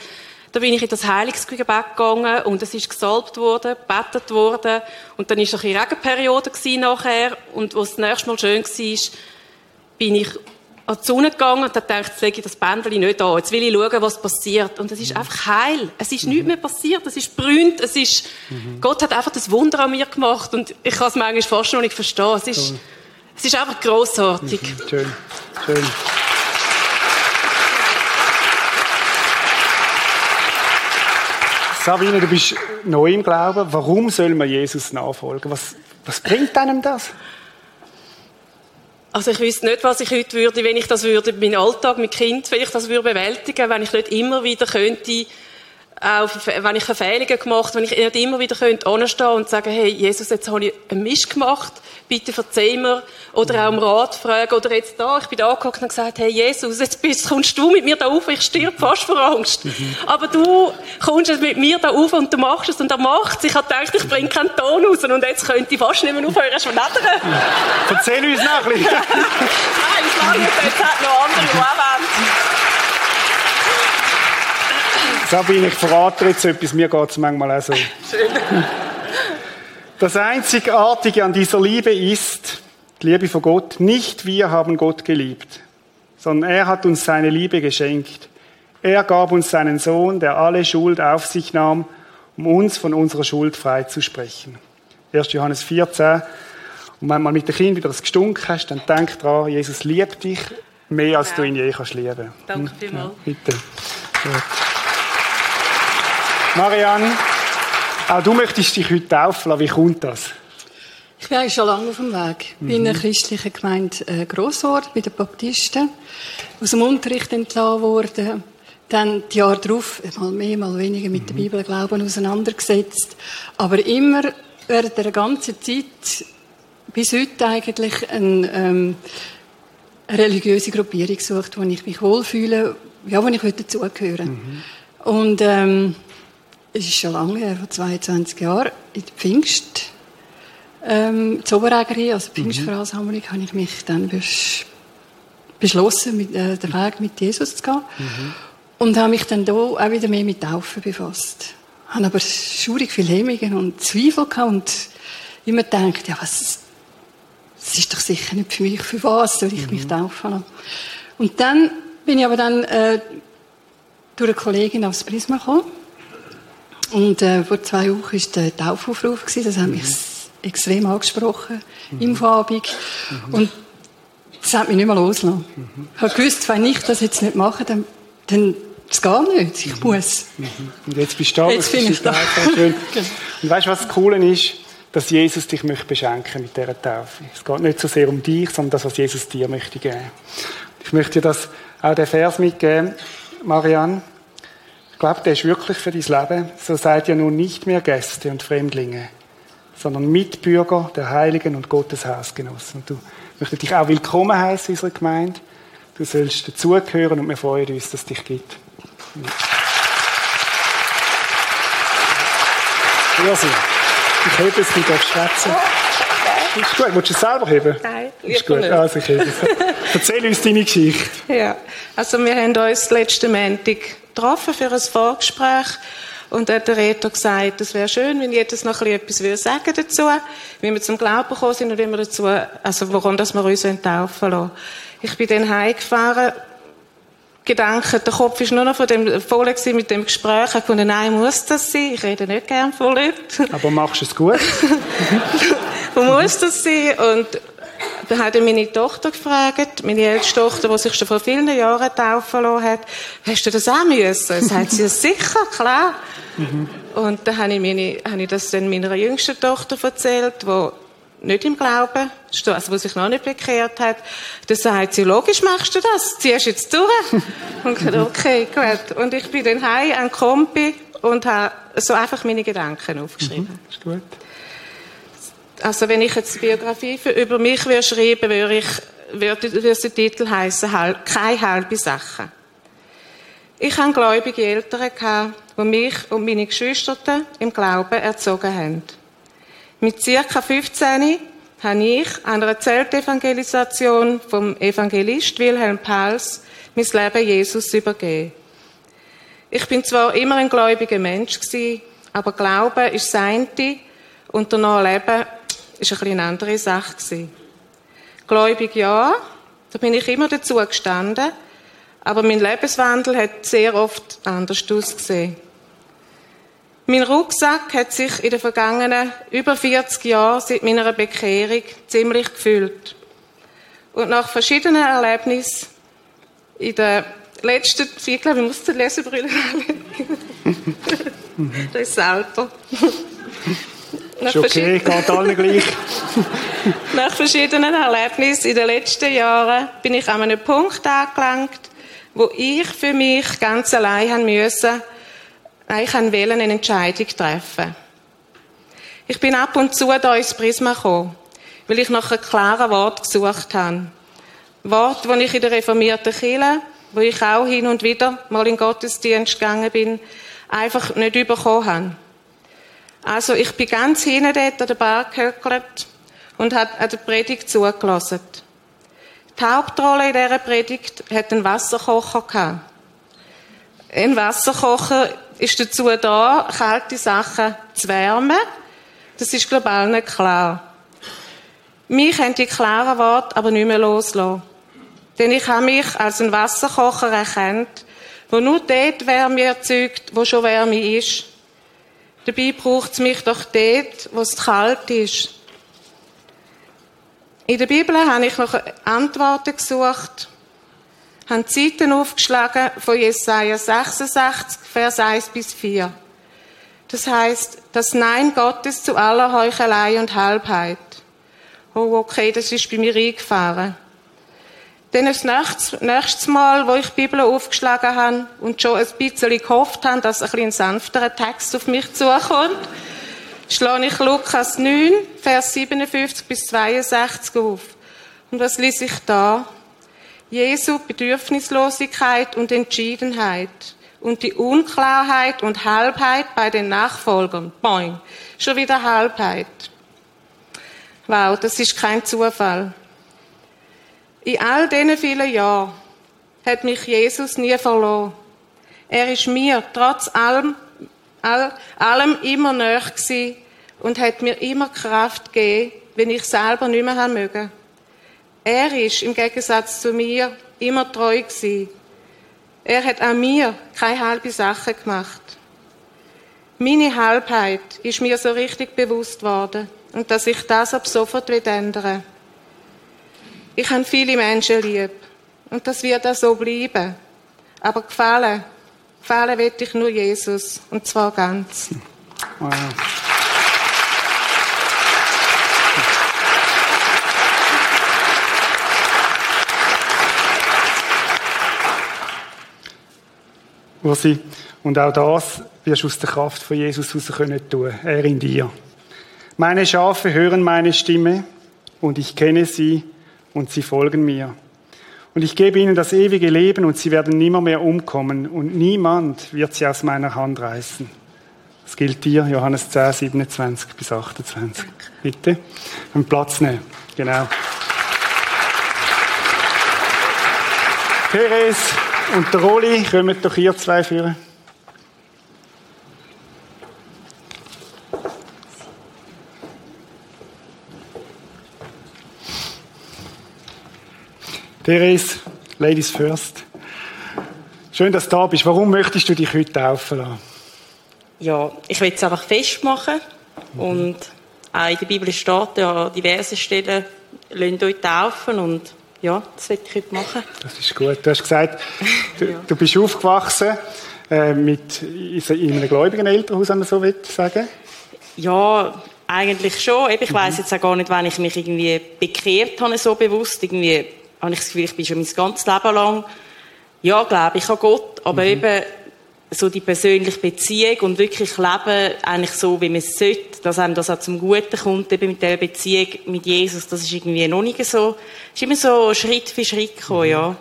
da bin ich in das Heilungsgebet gegangen und es ist gesalbt worden, gebetet worden. Und dann war eine kleine Regenperiode gewesen nachher. Und was das nächste Mal schön war, bin ich an die Sonne gegangen und habe gedacht, jetzt lege ich das Bändchen nicht an. Jetzt will ich schauen, was passiert. Und es ist einfach heil. Es ist nichts mehr passiert. Es ist brünt. Es ist, Gott hat einfach das Wunder an mir gemacht. Und ich kann es manchmal fast noch nicht verstehen. Es ist, es ist einfach grossartig. Schön, schön. Sabine, du bist neu im Glauben. Warum soll man Jesus nachfolgen? Was, was bringt einem das? Also ich wüsste nicht, was ich heute würde, wenn ich das würde, meinen Alltag mit Kind, wenn ich das würde bewältigen, wenn ich nicht immer wieder könnte, auch wenn ich Verfehlungen gemacht, wenn ich nicht immer wieder könnte anstehen und sagen, hey, Jesus, jetzt habe ich einen Mist gemacht, bitte verzeih mir, oder auch um Rat fragen, oder jetzt da, ich bin da angeguckt und gesagt, hey, Jesus, jetzt bist, kommst du mit mir da auf, ich stirb fast vor Angst. Aber du kommst jetzt mit mir da auf und du machst es, und er macht es. Ich habe gedacht, ich bringe keinen Ton raus, und jetzt könnte ich fast nicht mehr aufhören zu schneidern. Erzähl uns noch ein bisschen. [laughs] Nein, es lange nicht, jetzt hat noch andere, die auch wollen. Sabine, ich verrate dir jetzt etwas, mir geht es manchmal auch so. Das Einzigartige an dieser Liebe ist, die Liebe von Gott, nicht wir haben Gott geliebt, sondern er hat uns seine Liebe geschenkt. Er gab uns seinen Sohn, der alle Schuld auf sich nahm, um uns von unserer Schuld freizusprechen. 1. Johannes 14. Und wenn man mit dem Kind wieder das Gestunk hast, dann denk dran, Jesus liebt dich mehr, als du ihn je kannst lieben. Danke vielmals. Bitte. Gut. Marianne, auch du möchtest dich heute taufen lassen. Wie kommt das? Ich bin schon lange auf dem Weg. Ich bin in einer christlichen Gemeinde äh, Grossort bei den Baptisten. Aus dem Unterricht entlassen worden. Dann die Jahre darauf, mal mehr, mal weniger mit der Bibel Glauben auseinandergesetzt. Aber immer während der ganzen Zeit, bis heute eigentlich, ein, ähm, eine religiöse Gruppierung gesucht, wo ich mich wohlfühle, ja, wo ich dazugehören mhm. Und ähm, es ist schon lange her, vor 22 Jahren, in der Pfingst, ähm, Zoberägerin, also Pfingstversammlung, mhm. habe ich mich dann besch beschlossen, mit, äh, den Weg mit Jesus zu gehen. Mhm. Und habe mich dann da auch wieder mehr mit Taufen befasst. Habe aber schurig viel Hemmungen und Zweifel gehabt und immer gedacht, ja, was, das ist doch sicher nicht für mich, für was soll ich mhm. mich taufen lassen. Und dann bin ich aber dann äh, durch eine Kollegin aufs Prisma gekommen und äh, vor zwei Wochen war der Taufaufruf, das hat mich extrem angesprochen, mhm. im Fabik. Mhm. Und das hat mich nicht mehr losgelassen. Mhm. Ich habe gewusst, wenn ich das jetzt nicht mache, dann, dann es geht nicht, ich mhm. muss. Mhm. Und jetzt bist du da. Jetzt bin ich da. Schön. [laughs] Genau. Und weißt du, was das Coole ist? Dass Jesus dich möchte beschenken mit dieser Taufe. Es geht nicht so sehr um dich, sondern das, was Jesus dir möchte geben. Ich möchte dir das, auch den Vers mitgeben, Marianne. Ich glaube, der ist wirklich für dein Leben. So seid ihr nun nicht mehr Gäste und Fremdlinge, sondern Mitbürger der Heiligen und Gottes Hausgenossen. Und du möchtest dich auch willkommen heißen in unserer Gemeinde. Du sollst dazugehören und wir freuen uns, dass es dich gibt. Irrsinn. Ich hebe es, du darfst schwätzen. Oh, ist gut. Willst du es selber heben? Nein, ist gut. Also ich hebe es. [laughs] Erzähl uns deine Geschichte. Ja, also wir haben uns letzten Montag getroffen für ein Vorgespräch. Und dann hat der Reto gesagt, es wäre schön, wenn jedes noch etwas sagen dazu, wie wir zum Glauben gekommen sind und wie wir dazu, also woran dass wir uns taufen lassen. Ich bin dann heimgefahren, Gedanken, der Kopf ist nur noch von dem, voll mit dem Gespräch. Ich habe nein, muss das sein? Ich rede nicht gern von Leuten. Aber machst du es gut? [laughs] Muss das sein? Und dann hat meine Tochter gefragt, meine älteste Tochter, die sich schon vor vielen Jahren taufen lassen hat, hast du das auch müssen? Sagt sie, sicher, klar. Und dann habe ich, meine, habe ich das dann meiner jüngsten Tochter erzählt, die nicht im Glauben steht, also die sich noch nicht bekehrt hat. Dann sagt sie, logisch machst du das, ziehst jetzt durch. und ich okay, gut. Und ich bin dann heim an Kompi und habe so einfach meine Gedanken aufgeschrieben. Mhm, ist gut also wenn ich jetzt Biografie für, über mich würde schreiben, würde ich, würde, würde der Titel heißen, keine halbe Sache. Ich hatte gläubige Eltern, die mich und meine Geschwister im Glauben erzogen haben. Mit circa 15 habe ich an einer Zeltevangelisation vom Evangelist Wilhelm Pauls mein Leben Jesus übergeben. Ich bin zwar immer ein gläubiger Mensch aber Glauben ist das eine und danach Leben ist ein eine andere Sache gewesen. Gläubig ja, Da bin ich immer dazu gestanden. Aber mein Lebenswandel hat sehr oft anders ausgesehen. Mein Rucksack hat sich in den vergangenen über 40 Jahren seit meiner Bekehrung ziemlich gefüllt. Und nach verschiedenen Erlebnissen in der letzten, ich glaube, ich muss die Lesebrille [laughs] anlegen. das ist das Alter. Ist okay, geht allen gleich. [laughs] Nach verschiedenen Erlebnissen in den letzten Jahren bin ich an einem Punkt angelangt, wo ich für mich ganz allein haben müssen, ich wollte eine Entscheidung treffen. Ich bin ab und zu da ins Prisma gekommen, weil ich nach einem klaren Wort gesucht habe. Wort, das ich in der reformierten Kirche, wo ich auch hin und wieder mal in den Gottesdienst gegangen bin, einfach nicht bekommen habe. Also ich bin ganz hinten dort an der Bar gehöckelt und habe an der Predigt zugelassen. Die Hauptrolle in dieser Predigt hat einen Wasserkocher gehabt. Ein Wasserkocher ist dazu da, kalte Sachen zu wärmen. Das ist global nicht klar. Mich haben die klaren Worte aber nicht mehr loslassen. Denn ich habe mich als ein Wasserkocher erkannt, wo nur dort Wärme erzeugt, wo schon Wärme ist. Dabei braucht es mich doch dort, wo es kalt ist. In der Bibel habe ich noch Antworten gesucht, habe Zeiten aufgeschlagen von Jesaja 66, Vers 1 bis 4. Das heißt, das Nein Gottes zu aller Heuchelei und Halbheit. Oh, okay, das ist bei mir eingefahren. Dann das nächste Mal, wo ich die Bibel aufgeschlagen habe und schon ein bisschen gehofft habe, dass ein, ein sanfterer Text auf mich zukommt, schlage ich Lukas 9, Vers 57 bis 62 auf. Und was lese ich da? Jesu Bedürfnislosigkeit und Entschiedenheit und die Unklarheit und Halbheit bei den Nachfolgern. Boing. Schon wieder Halbheit. Wow, das ist kein Zufall. In all diesen vielen Jahren hat mich Jesus nie verloren. Er ist mir trotz allem, all, allem immer näher gewesen und hat mir immer Kraft gegeben, wenn ich selber nicht mehr möge. Er ist im Gegensatz zu mir immer treu gewesen. Er hat an mir keine halbe Sache gemacht. Meine Halbheit ist mir so richtig bewusst worden und dass ich das ab sofort ändern will. Ich habe viele Menschen lieb. Und das wird auch so bleiben. Aber gefallen, gefallen will ich nur Jesus. Und zwar ganz. Wow. Und auch das wirst du aus der Kraft von Jesus heraus können tun. Er in dir. Meine Schafe hören meine Stimme und ich kenne sie und sie folgen mir. Und ich gebe ihnen das ewige Leben und sie werden nimmer mehr umkommen und niemand wird sie aus meiner Hand reißen. Das gilt dir, Johannes 10, 27 bis 28. Bitte. Und Platz nehmen. Genau. Therese und der Roli, kommen doch hier zwei führen. Therese, Ladies first. Schön, dass du da bist. Warum möchtest du dich heute taufen lassen? Ja, ich will es einfach festmachen. Mhm. Und auch in der Bibel steht ja an diversen Stellen, lasst euch taufen. Und ja, das will ich heute machen. Das ist gut. Du hast gesagt, [laughs] du, ja. du bist aufgewachsen äh, mit, in einem gläubigen Elternhaus, wenn man so will sagen. Ja, eigentlich schon. Ich mhm. weiß jetzt auch gar nicht, wann ich mich irgendwie bekehrt habe, so bewusst. Irgendwie habe ich das Gefühl, ich bin schon mein ganzes Leben lang, ja, glaube ich an Gott, aber mhm. eben so die persönliche Beziehung und wirklich leben eigentlich so, wie man es sollte, dass einem das auch zum Guten kommt, eben mit dieser Beziehung mit Jesus, das ist irgendwie noch nicht so, ist immer so Schritt für Schritt gekommen, mhm. ja.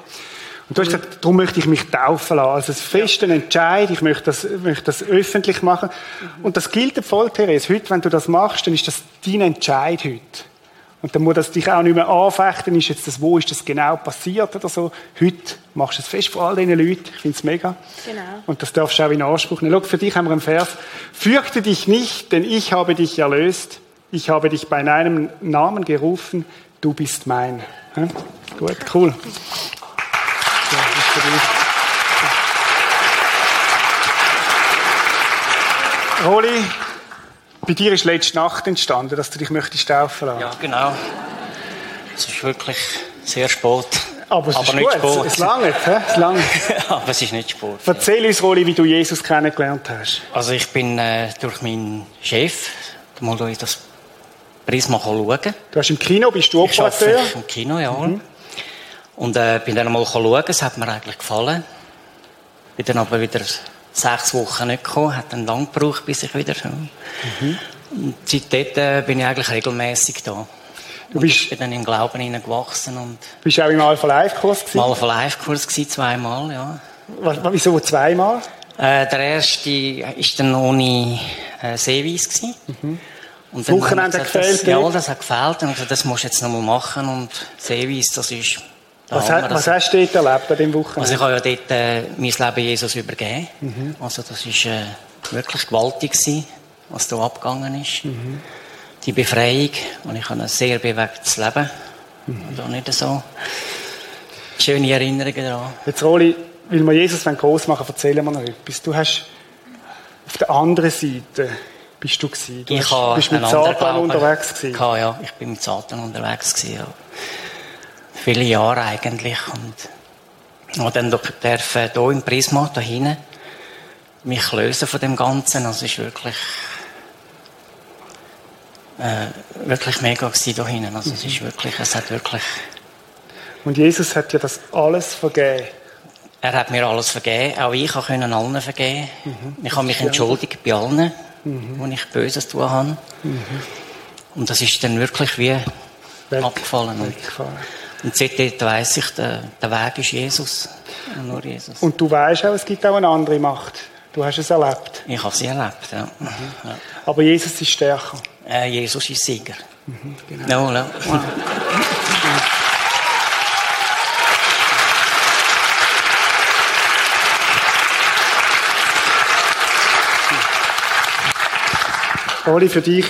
Und du hast gesagt, darum möchte ich mich taufen lassen. Also, es ist fest ein Entscheid, ich möchte das, möchte das öffentlich machen. Mhm. Und das gilt voll, Therese. Heute, wenn du das machst, dann ist das dein Entscheid heute. Und dann muss das dich auch nicht mehr anfechten, ist jetzt das, wo ist das genau passiert oder so. Heute machst du es fest vor all diesen Leuten. Ich finde es mega. Genau. Und das darfst du auch in Anspruch nehmen. Schau, für dich haben wir einen Vers. Fürchte dich nicht, denn ich habe dich erlöst. Ich habe dich bei deinem Namen gerufen. du bist mein. Ja? Gut, cool. Ja, ist für dich. Roli, bei dir ist letzte Nacht entstanden, dass du dich möchtest taufen lassen. Ja, genau. Es ist wirklich sehr spät. Aber es Aber ist nicht gut, Sport. es langt, hä? es langt. [laughs] Aber es ist nicht Sport. Erzähl uns, Roli, wie du Jesus kennengelernt hast. Also ich bin äh, durch meinen Chef mal durch das Prisma schauen. Du hast im Kino, bist du Ich Operateur? im Kino, ja. Und äh, bin dann mal schauen, es hat mir eigentlich gefallen. Bin dann aber wieder sechs Wochen nicht gekommen, hat dann lang gebraucht, bis ich wieder... Und seitdem äh, bin ich eigentlich regelmäßig da. Du Und bist- ich bin dann im Glauben hineingewachsen und Bist du auch im Alpha Live Kurs gewesen? einen Live-Kurs gewesen, zweimal, ja. Was, wieso zweimal? Äh, der erste ist dann ohne äh, Seeweis gewesen. Und dann Wochenende gesagt, gefehlt Das, ja, das hat gefehlt. Und ich gesagt, das musst du jetzt noch mal machen. Und Seeweis, das ist... Was, ha- was hast du dort erlebt an dem Wochenende? Also ich habe ja dort äh, mein Leben Jesus übergeben. Also das ist äh, wirklich gewaltig gewesen, was da abgegangen ist. Die Befreiung. Und ich habe ein sehr bewegtes Leben. Und auch nicht so schöne Erinnerungen daran. Jetzt, Roli, weil wir Jesus groß machen wollen, erzählen wir noch etwas. Du hast auf der anderen Seite bist du gewesen. Du ich hast, bist mit Satan unterwegs gewesen. ja, ich bin mit Satan unterwegs gewesen, ja. Viele Jahre eigentlich und habe dann dürfen hier im Prisma da hinten mich lösen von dem Ganzen. Also es ist wirklich äh, wirklich mega gewesen da hinten. Also es ist wirklich, es hat wirklich, Und Jesus hat dir das alles vergeben. er hat mir alles vergeben, auch ich konnte allen vergeben. Ich habe mich entschuldigt bei allen, wo ich Böses tun habe. Und das ist dann wirklich wie Weg- abgefallen. Weggefallen. Und seitdem weiss ich, der, der Weg ist Jesus. Und nur Jesus. Und du weißt auch, es gibt auch eine andere Macht. Du hast es erlebt. ich habe sie erlebt, ja. ja. Aber Jesus ist stärker. Äh, Jesus ist Sieger. No, no. [laughs] Oli, für dich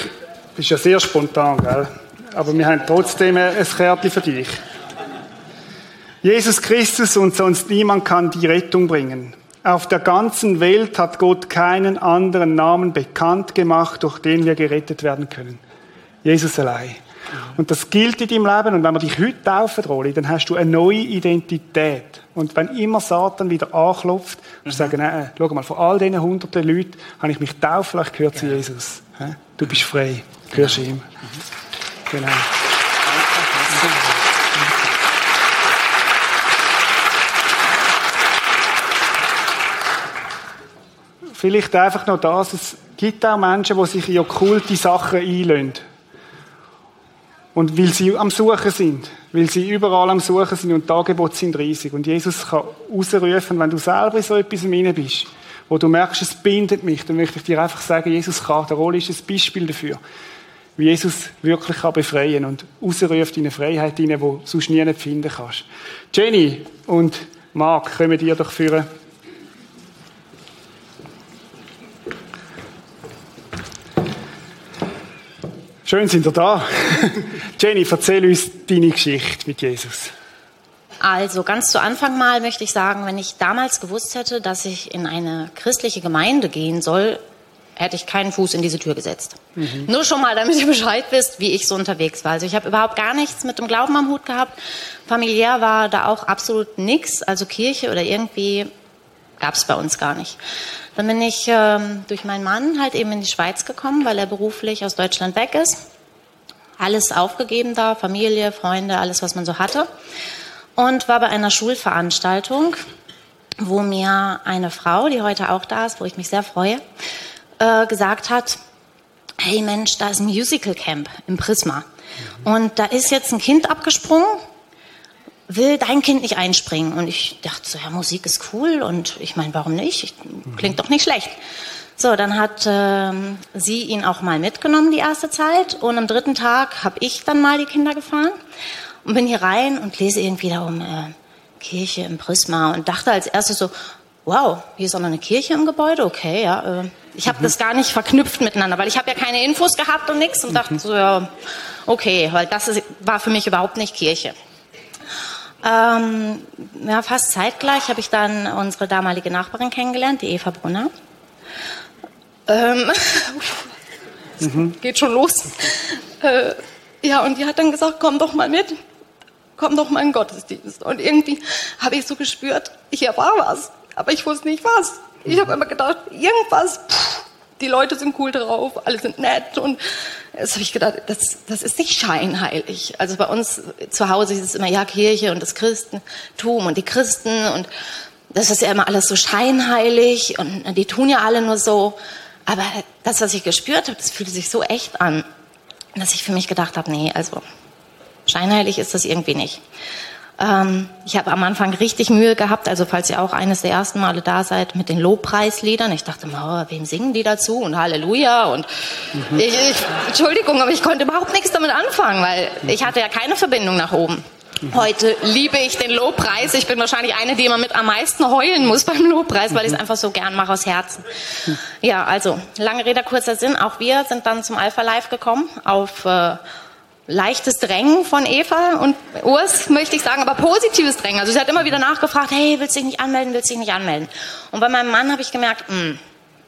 bist ja sehr spontan, gell? Aber wir haben trotzdem ein Kärtchen für dich. Jesus Christus und sonst niemand kann die Rettung bringen. Auf der ganzen Welt hat Gott keinen anderen Namen bekannt gemacht, durch den wir gerettet werden können. Jesus allein. Und das gilt in deinem Leben. Und wenn wir dich heute taufen, Roli, dann hast du eine neue Identität. Und wenn immer Satan wieder anklopft, musst du sagen, nein, schau mal, von all diesen hunderten Leuten habe ich mich taufen lassen, ich gehöre zu Jesus. Hä? Du bist frei. Gehörst ihm. Genau. Vielleicht einfach noch das, es gibt auch Menschen, die sich in okkulte Sachen einlösen. Und weil sie am Suchen sind, weil sie überall am Suchen sind und die Angebote sind riesig. Und Jesus kann rausrufen, wenn du selber in so etwas hinein bist, wo du merkst, es bindet mich, dann möchte ich dir einfach sagen, Jesus kann, der Rolle ist ein Beispiel dafür, wie Jesus wirklich kann befreien und rausruft in eine Freiheit hinein, die du sonst nie finden kannst. Jenny und Marc, kommen dir doch führen. Schön sind ihr da. [laughs] Jenny, erzähl uns deine Geschichte mit Jesus. Also ganz zu Anfang mal möchte ich sagen, wenn ich damals gewusst hätte, dass ich in eine christliche Gemeinde gehen soll, hätte ich keinen Fuß in diese Tür gesetzt. Nur schon mal, damit ihr [laughs] Bescheid wisst, wie ich so unterwegs war. Also ich habe überhaupt gar nichts mit dem Glauben am Hut gehabt. Familiär war da auch absolut nichts. Also Kirche oder irgendwie gab es bei uns gar nicht. Dann bin ich ähm, durch meinen Mann halt eben in die Schweiz gekommen, weil er beruflich aus Deutschland weg ist. Alles aufgegeben da, Familie, Freunde, alles, was man so hatte. Und war bei einer Schulveranstaltung, wo mir eine Frau, die heute auch da ist, wo ich mich sehr freue, äh, gesagt hat, hey Mensch, da ist ein Musical Camp im Prisma. Und da ist jetzt ein Kind abgesprungen, will dein Kind nicht einspringen? Und ich dachte so, ja, Musik ist cool und ich meine, warum nicht? Ich, klingt doch nicht schlecht. So, dann hat ähm, sie ihn auch mal mitgenommen die erste Zeit und am dritten Tag habe ich dann mal die Kinder gefahren und bin hier rein und lese irgendwie da um äh, Kirche im Prisma und dachte als erstes so, wow, hier ist auch noch eine Kirche im Gebäude, okay, ja. Äh, ich habe das gar nicht verknüpft miteinander, weil ich habe ja keine Infos gehabt und nichts und dachte so, ja, okay, weil das ist, war für mich überhaupt nicht Kirche. Ähm, ja, fast zeitgleich habe ich dann unsere damalige Nachbarin kennengelernt, die Eva Brunner. Ähm, [laughs] mhm. Geht schon los. Äh, ja, und die hat dann gesagt, komm doch mal mit, komm doch mal in den Gottesdienst. Und irgendwie habe ich so gespürt, hier war was, aber ich wusste nicht was. Ich habe immer gedacht, irgendwas, pff, die Leute sind cool drauf, alle sind nett und das habe ich gedacht, das, das ist nicht scheinheilig. Also bei uns zu Hause ist es immer, ja, Kirche und das Christentum und die Christen und das ist ja immer alles so scheinheilig und die tun ja alle nur so. Aber das, was ich gespürt habe, das fühlte sich so echt an, dass ich für mich gedacht habe, nee, also scheinheilig ist das irgendwie nicht. Ähm, ich habe am Anfang richtig Mühe gehabt, also falls ihr auch eines der ersten Male da seid mit den Lobpreisliedern. Ich dachte, oh, wem singen die dazu und Halleluja und mhm. ich, ich, Entschuldigung, aber ich konnte überhaupt nichts damit anfangen, weil ich hatte ja keine Verbindung nach oben. Heute liebe ich den Lobpreis. Ich bin wahrscheinlich eine, die immer mit am meisten heulen muss beim Lobpreis, weil ich es einfach so gern mache aus Herzen. Ja, also lange Rede, kurzer Sinn. Auch wir sind dann zum Alpha Live gekommen auf äh, leichtes Drängen von Eva und Urs, möchte ich sagen, aber positives Drängen. Also sie hat immer wieder nachgefragt, hey, willst du dich nicht anmelden, willst du dich nicht anmelden? Und bei meinem Mann habe ich gemerkt, mh, hm,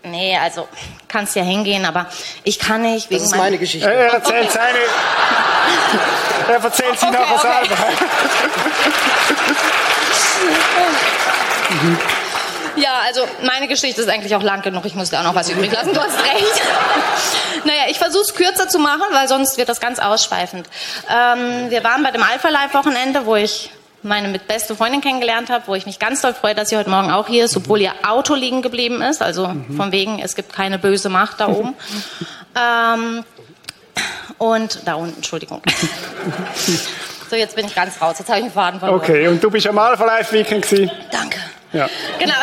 nee, also kannst ja hingehen, aber ich kann nicht. Wegen das ist meine Geschichte. Er erzählt seine. er erzählt sie okay, nachher okay. selber. [laughs] [laughs] also meine Geschichte ist eigentlich auch lang genug. Ich muss da auch noch was übrig lassen. Du hast recht. [laughs] naja, ich versuche es kürzer zu machen, weil sonst wird das ganz ausschweifend. Ähm, wir waren bei dem Alpha Live Wochenende, wo ich meine mit beste Freundin kennengelernt habe, wo ich mich ganz doll freue, dass sie heute Morgen auch hier ist, obwohl ihr Auto liegen geblieben ist. Also mhm. von wegen, es gibt keine böse Macht da oben. [laughs] ähm, und da unten, Entschuldigung. [laughs] so, jetzt bin ich ganz raus. Jetzt habe ich einen Faden verloren. Okay, und du bist am Alpha Live Weekend gewesen? Danke. Ja. Genau.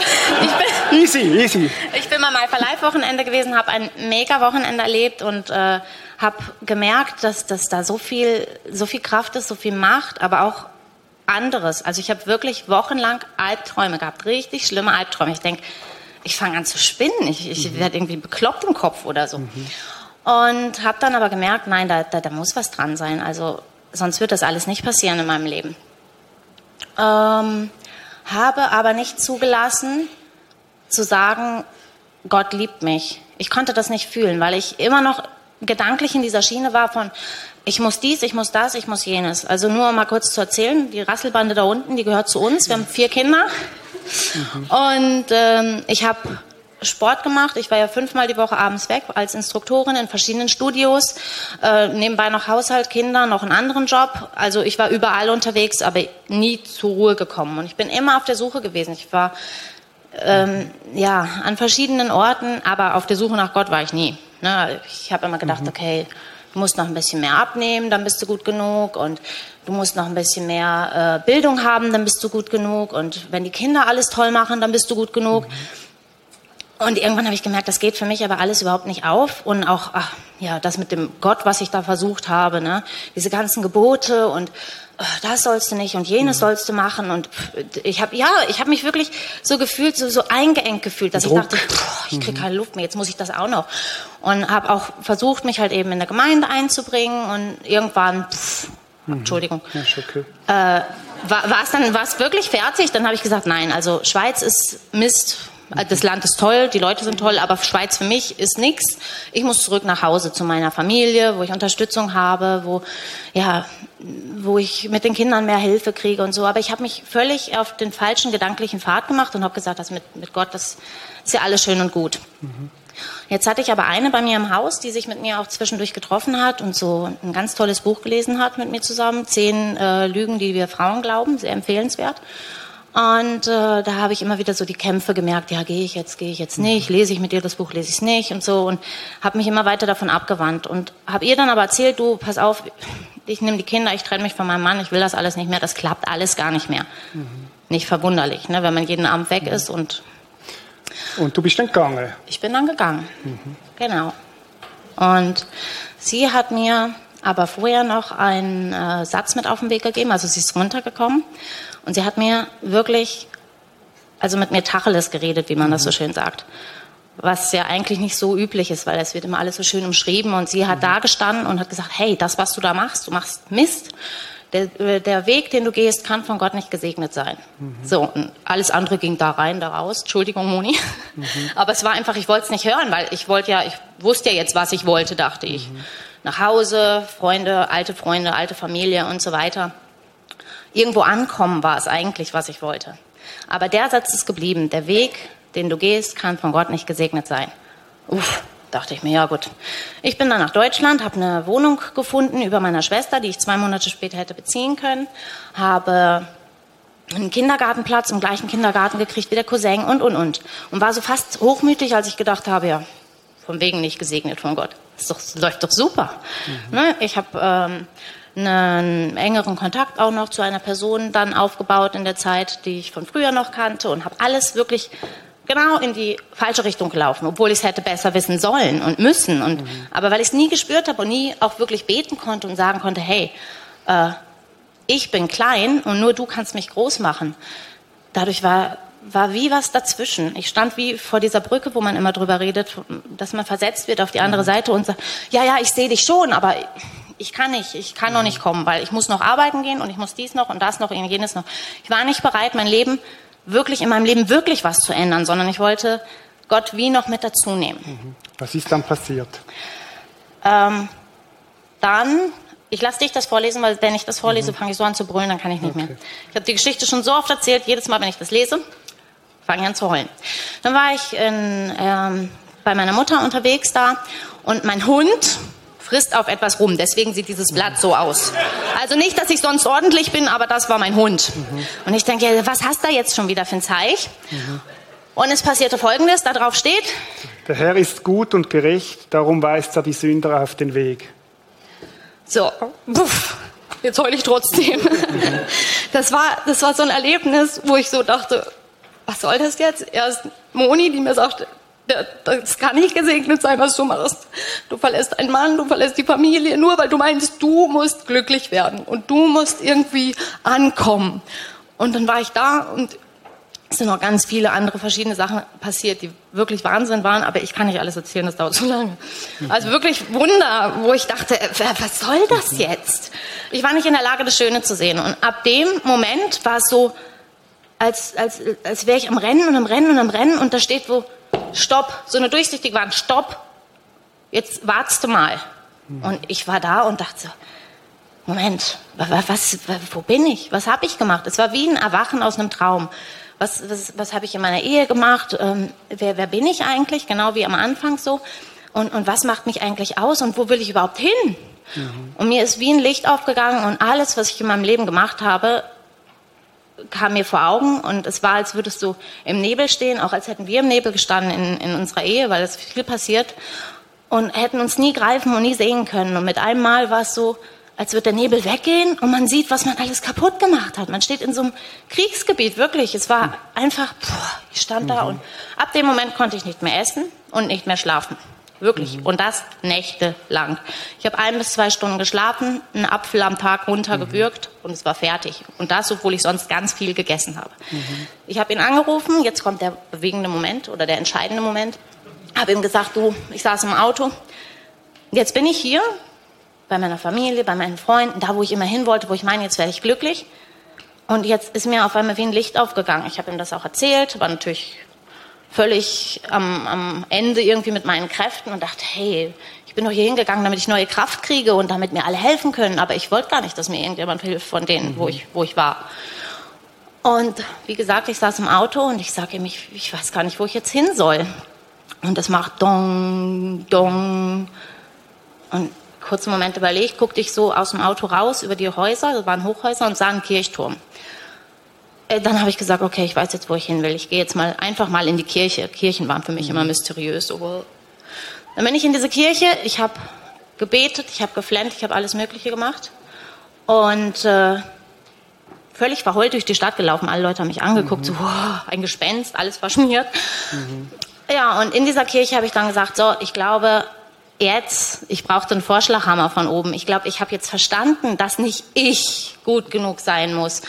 Bin, easy, easy. Ich bin mal Alpha Live Wochenende gewesen, habe ein mega Wochenende erlebt und äh, habe gemerkt, dass, dass da so viel, so viel Kraft ist, so viel Macht, aber auch anderes. Also ich habe wirklich wochenlang Albträume gehabt, richtig schlimme Albträume. Ich denke, ich fange an zu spinnen, ich, ich mhm. werde irgendwie bekloppt im Kopf oder so. Mhm. Und habe dann aber gemerkt, nein, da, da, da muss was dran sein. Also sonst wird das alles nicht passieren in meinem Leben. Ähm, habe aber nicht zugelassen zu sagen, Gott liebt mich. Ich konnte das nicht fühlen, weil ich immer noch gedanklich in dieser Schiene war von, ich muss dies, ich muss das, ich muss jenes. Also nur um mal kurz zu erzählen, die Rasselbande da unten, die gehört zu uns. Wir haben vier Kinder. Mhm. Und ähm, ich habe Sport gemacht. Ich war ja fünfmal die Woche abends weg als Instruktorin in verschiedenen Studios. Äh, nebenbei noch Haushalt, Kinder, noch einen anderen Job. Also ich war überall unterwegs, aber nie zur Ruhe gekommen. Und ich bin immer auf der Suche gewesen. Ich war ähm, ja an verschiedenen Orten, aber auf der Suche nach Gott war ich nie. Ne? Ich habe immer gedacht, mhm. okay, du musst noch ein bisschen mehr abnehmen, dann bist du gut genug und du musst noch ein bisschen mehr äh, Bildung haben, dann bist du gut genug und wenn die Kinder alles toll machen, dann bist du gut genug. Mhm. Und irgendwann habe ich gemerkt, das geht für mich aber alles überhaupt nicht auf. Und auch, ach, ja, das mit dem Gott, was ich da versucht habe, ne? diese ganzen Gebote und ach, das sollst du nicht und jenes mhm. sollst du machen. Und ich habe, ja, ich habe mich wirklich so gefühlt, so, so eingeengt gefühlt, dass Druck. ich dachte, pff, ich kriege mhm. keine Luft mehr, jetzt muss ich das auch noch. Und habe auch versucht, mich halt eben in der Gemeinde einzubringen und irgendwann, pff, mhm. Entschuldigung, ja, okay. äh, war es dann war's wirklich fertig? Dann habe ich gesagt, nein, also Schweiz ist Mist das Land ist toll, die Leute sind toll, aber Schweiz für mich ist nichts. Ich muss zurück nach Hause zu meiner Familie, wo ich Unterstützung habe, wo ja, wo ich mit den Kindern mehr Hilfe kriege und so. Aber ich habe mich völlig auf den falschen gedanklichen Pfad gemacht und habe gesagt, das mit, mit Gott, das ist ja alles schön und gut. Mhm. Jetzt hatte ich aber eine bei mir im Haus, die sich mit mir auch zwischendurch getroffen hat und so ein ganz tolles Buch gelesen hat mit mir zusammen. Zehn äh, Lügen, die wir Frauen glauben, sehr empfehlenswert. Und äh, da habe ich immer wieder so die Kämpfe gemerkt, ja, gehe ich jetzt, gehe ich jetzt nicht, lese ich mit dir das Buch, lese ich es nicht und so und habe mich immer weiter davon abgewandt und habe ihr dann aber erzählt, du, pass auf, ich nehme die Kinder, ich trenne mich von meinem Mann, ich will das alles nicht mehr, das klappt alles gar nicht mehr. Mhm. Nicht verwunderlich, ne, wenn man jeden Abend weg ist und... Und du bist dann gegangen? Ich bin dann gegangen, mhm. genau. Und sie hat mir aber vorher noch einen äh, Satz mit auf den Weg gegeben, also sie ist runtergekommen und sie hat mir wirklich, also mit mir Tacheles geredet, wie man das so mhm. schön sagt. was ja eigentlich nicht so üblich ist, weil es wird immer alles so schön umschrieben und sie hat da gestanden und hat gesagt, hey, das, was du da machst, du machst Mist. Der, der Weg, den du gehst, kann von Gott nicht gesegnet sein. So, und alles andere ging da rein, da raus. Entschuldigung, Moni. [laughs] Aber es war einfach, ich wollte es nicht hören, weil ich wollte ja, ich wusste ja jetzt, was ich wollte, dachte ich. Nach Hause, Freunde, alte Freunde, alte Familie und so weiter. Irgendwo ankommen war es eigentlich, was ich wollte. Aber der Satz ist geblieben. Der Weg, den du gehst, kann von Gott nicht gesegnet sein. Uff, dachte ich mir, ja gut. Ich bin dann nach Deutschland, habe eine Wohnung gefunden über meiner Schwester, die ich zwei Monate später hätte beziehen können, habe einen Kindergartenplatz im gleichen Kindergarten gekriegt wie der Cousin und, und, und. Und war so fast hochmütig, als ich gedacht habe, ja, von wegen nicht gesegnet von Gott. Das, doch, das läuft doch super. Ne? Ich habe ähm, einen engeren Kontakt auch noch zu einer Person dann aufgebaut in der Zeit, die ich von früher noch kannte und habe alles wirklich genau in die falsche Richtung gelaufen, obwohl ich es hätte besser wissen sollen und müssen. Und, Aber weil ich es nie gespürt habe und nie auch wirklich beten konnte und sagen konnte, hey, äh, ich bin klein und nur du kannst mich groß machen. Dadurch war, war wie was dazwischen. Ich stand wie vor dieser Brücke, wo man immer drüber redet, dass man versetzt wird auf die andere Seite und sagt, ja, ja, ich sehe dich schon, aber ich kann nicht, ich kann noch nicht kommen, weil ich muss noch arbeiten gehen und ich muss dies noch und das noch und jenes noch. Ich war nicht bereit, mein Leben wirklich in meinem Leben wirklich was zu ändern, sondern ich wollte Gott wie noch mit dazu nehmen. Was ist dann passiert? Ähm, dann, ich lasse dich das vorlesen, weil wenn ich das vorlese, fange ich so an zu brüllen, dann kann ich nicht mehr. Ich habe die Geschichte schon so oft erzählt, jedes Mal, wenn ich das lese, fange ich an zu heulen. Dann war ich in, ähm, bei meiner Mutter unterwegs da und mein Hund frisst auf etwas rum. Deswegen sieht dieses Blatt so aus. Also nicht, dass ich sonst ordentlich bin, aber das war mein Hund. Und ich denke, was hast du da jetzt schon wieder für ein Zeich? Und es passierte Folgendes, da drauf steht, Der Herr ist gut und gerecht, darum weist er die Sünder auf den Weg. So, puff, jetzt heule ich trotzdem. [laughs] Das war, das war so ein Erlebnis, wo ich so dachte, was soll das jetzt? Erst Moni, die mir sagt, "Ja, das kann nicht gesegnet sein, was du machst. Du verlässt einen Mann, du verlässt die Familie, nur weil du meinst, du musst glücklich werden und du musst irgendwie ankommen. Und dann war ich da und es sind noch ganz viele andere verschiedene Sachen passiert, die wirklich Wahnsinn waren, aber ich kann nicht alles erzählen, das dauert zu lange. Also wirklich Wunder, wo ich dachte, äh, was soll das jetzt? Ich war nicht in der Lage, das Schöne zu sehen. Und ab dem Moment war es so, als, als, als wäre ich am Rennen und am Rennen und am Rennen und da steht wo, Stopp, so eine durchsichtige Wand, Stopp, jetzt wartest du mal. Und ich war da und dachte so, Moment, wa- wa- was, wa- wo bin ich? Was habe ich gemacht? Es war wie ein Erwachen aus einem Traum. Was, was, was habe ich in meiner Ehe gemacht? Ähm, wer, wer bin ich eigentlich? Genau wie am Anfang so. Und, und was macht mich eigentlich aus? Und wo will ich überhaupt hin? Und mir ist wie ein Licht aufgegangen und alles, was ich in meinem Leben gemacht habe, kam mir vor Augen und es war, als würdest du im Nebel stehen, auch als hätten wir im Nebel gestanden in, in unserer Ehe, weil es viel passiert und hätten uns nie greifen und nie sehen können. Und mit einem Mal war es so, als wird der Nebel weggehen und man sieht, was man alles kaputt gemacht hat. Man steht in so einem Kriegsgebiet, wirklich. Es war einfach, boah, ich stand da und ab dem Moment konnte ich nicht mehr essen und nicht mehr schlafen. Wirklich. Und das nächtelang. Ich habe ein bis zwei Stunden geschlafen, einen Apfel am Tag runtergewürgt und es war fertig. Und das, obwohl ich sonst ganz viel gegessen habe. Ich habe ihn angerufen, jetzt kommt der bewegende Moment oder der entscheidende Moment. Habe ihm gesagt, du, ich saß im Auto, jetzt bin ich hier bei meiner Familie, bei meinen Freunden, da, wo ich immer hin wollte, wo ich meine, jetzt werde ich glücklich. Und jetzt ist mir auf einmal wie ein Licht aufgegangen. Ich habe ihm das auch erzählt, war natürlich völlig am, am Ende irgendwie mit meinen Kräften und dachte, hey, ich bin doch hier hingegangen, damit ich neue Kraft kriege und damit mir alle helfen können. Aber ich wollte gar nicht, dass mir irgendjemand hilft von denen, wo, ich, wo ich war. Und wie gesagt, ich saß im Auto und ich sage ihm, ich, ich weiß gar nicht, wo ich jetzt hin soll. Und es macht dong, dong. Und kurzen Moment überlegt, guckte ich so aus dem Auto raus über die Häuser, das waren Hochhäuser und sah einen Kirchturm. Äh, Dann habe ich gesagt, okay, ich weiß jetzt, wo ich hin will. Ich gehe jetzt mal einfach mal in die Kirche. Kirchen waren für mich immer mysteriös. So, wow. Dann bin ich in diese Kirche. Ich habe gebetet, ich habe geflennt, ich habe alles Mögliche gemacht und äh, völlig verheult durch die Stadt gelaufen. Alle Leute haben mich angeguckt, so wow, ein Gespenst, alles verschmiert. Ja, und in dieser Kirche habe ich dann gesagt, so, ich glaube, jetzt, ich brauchte einen Vorschlaghammer von oben. Ich glaube, ich habe jetzt verstanden, dass nicht ich gut genug sein muss,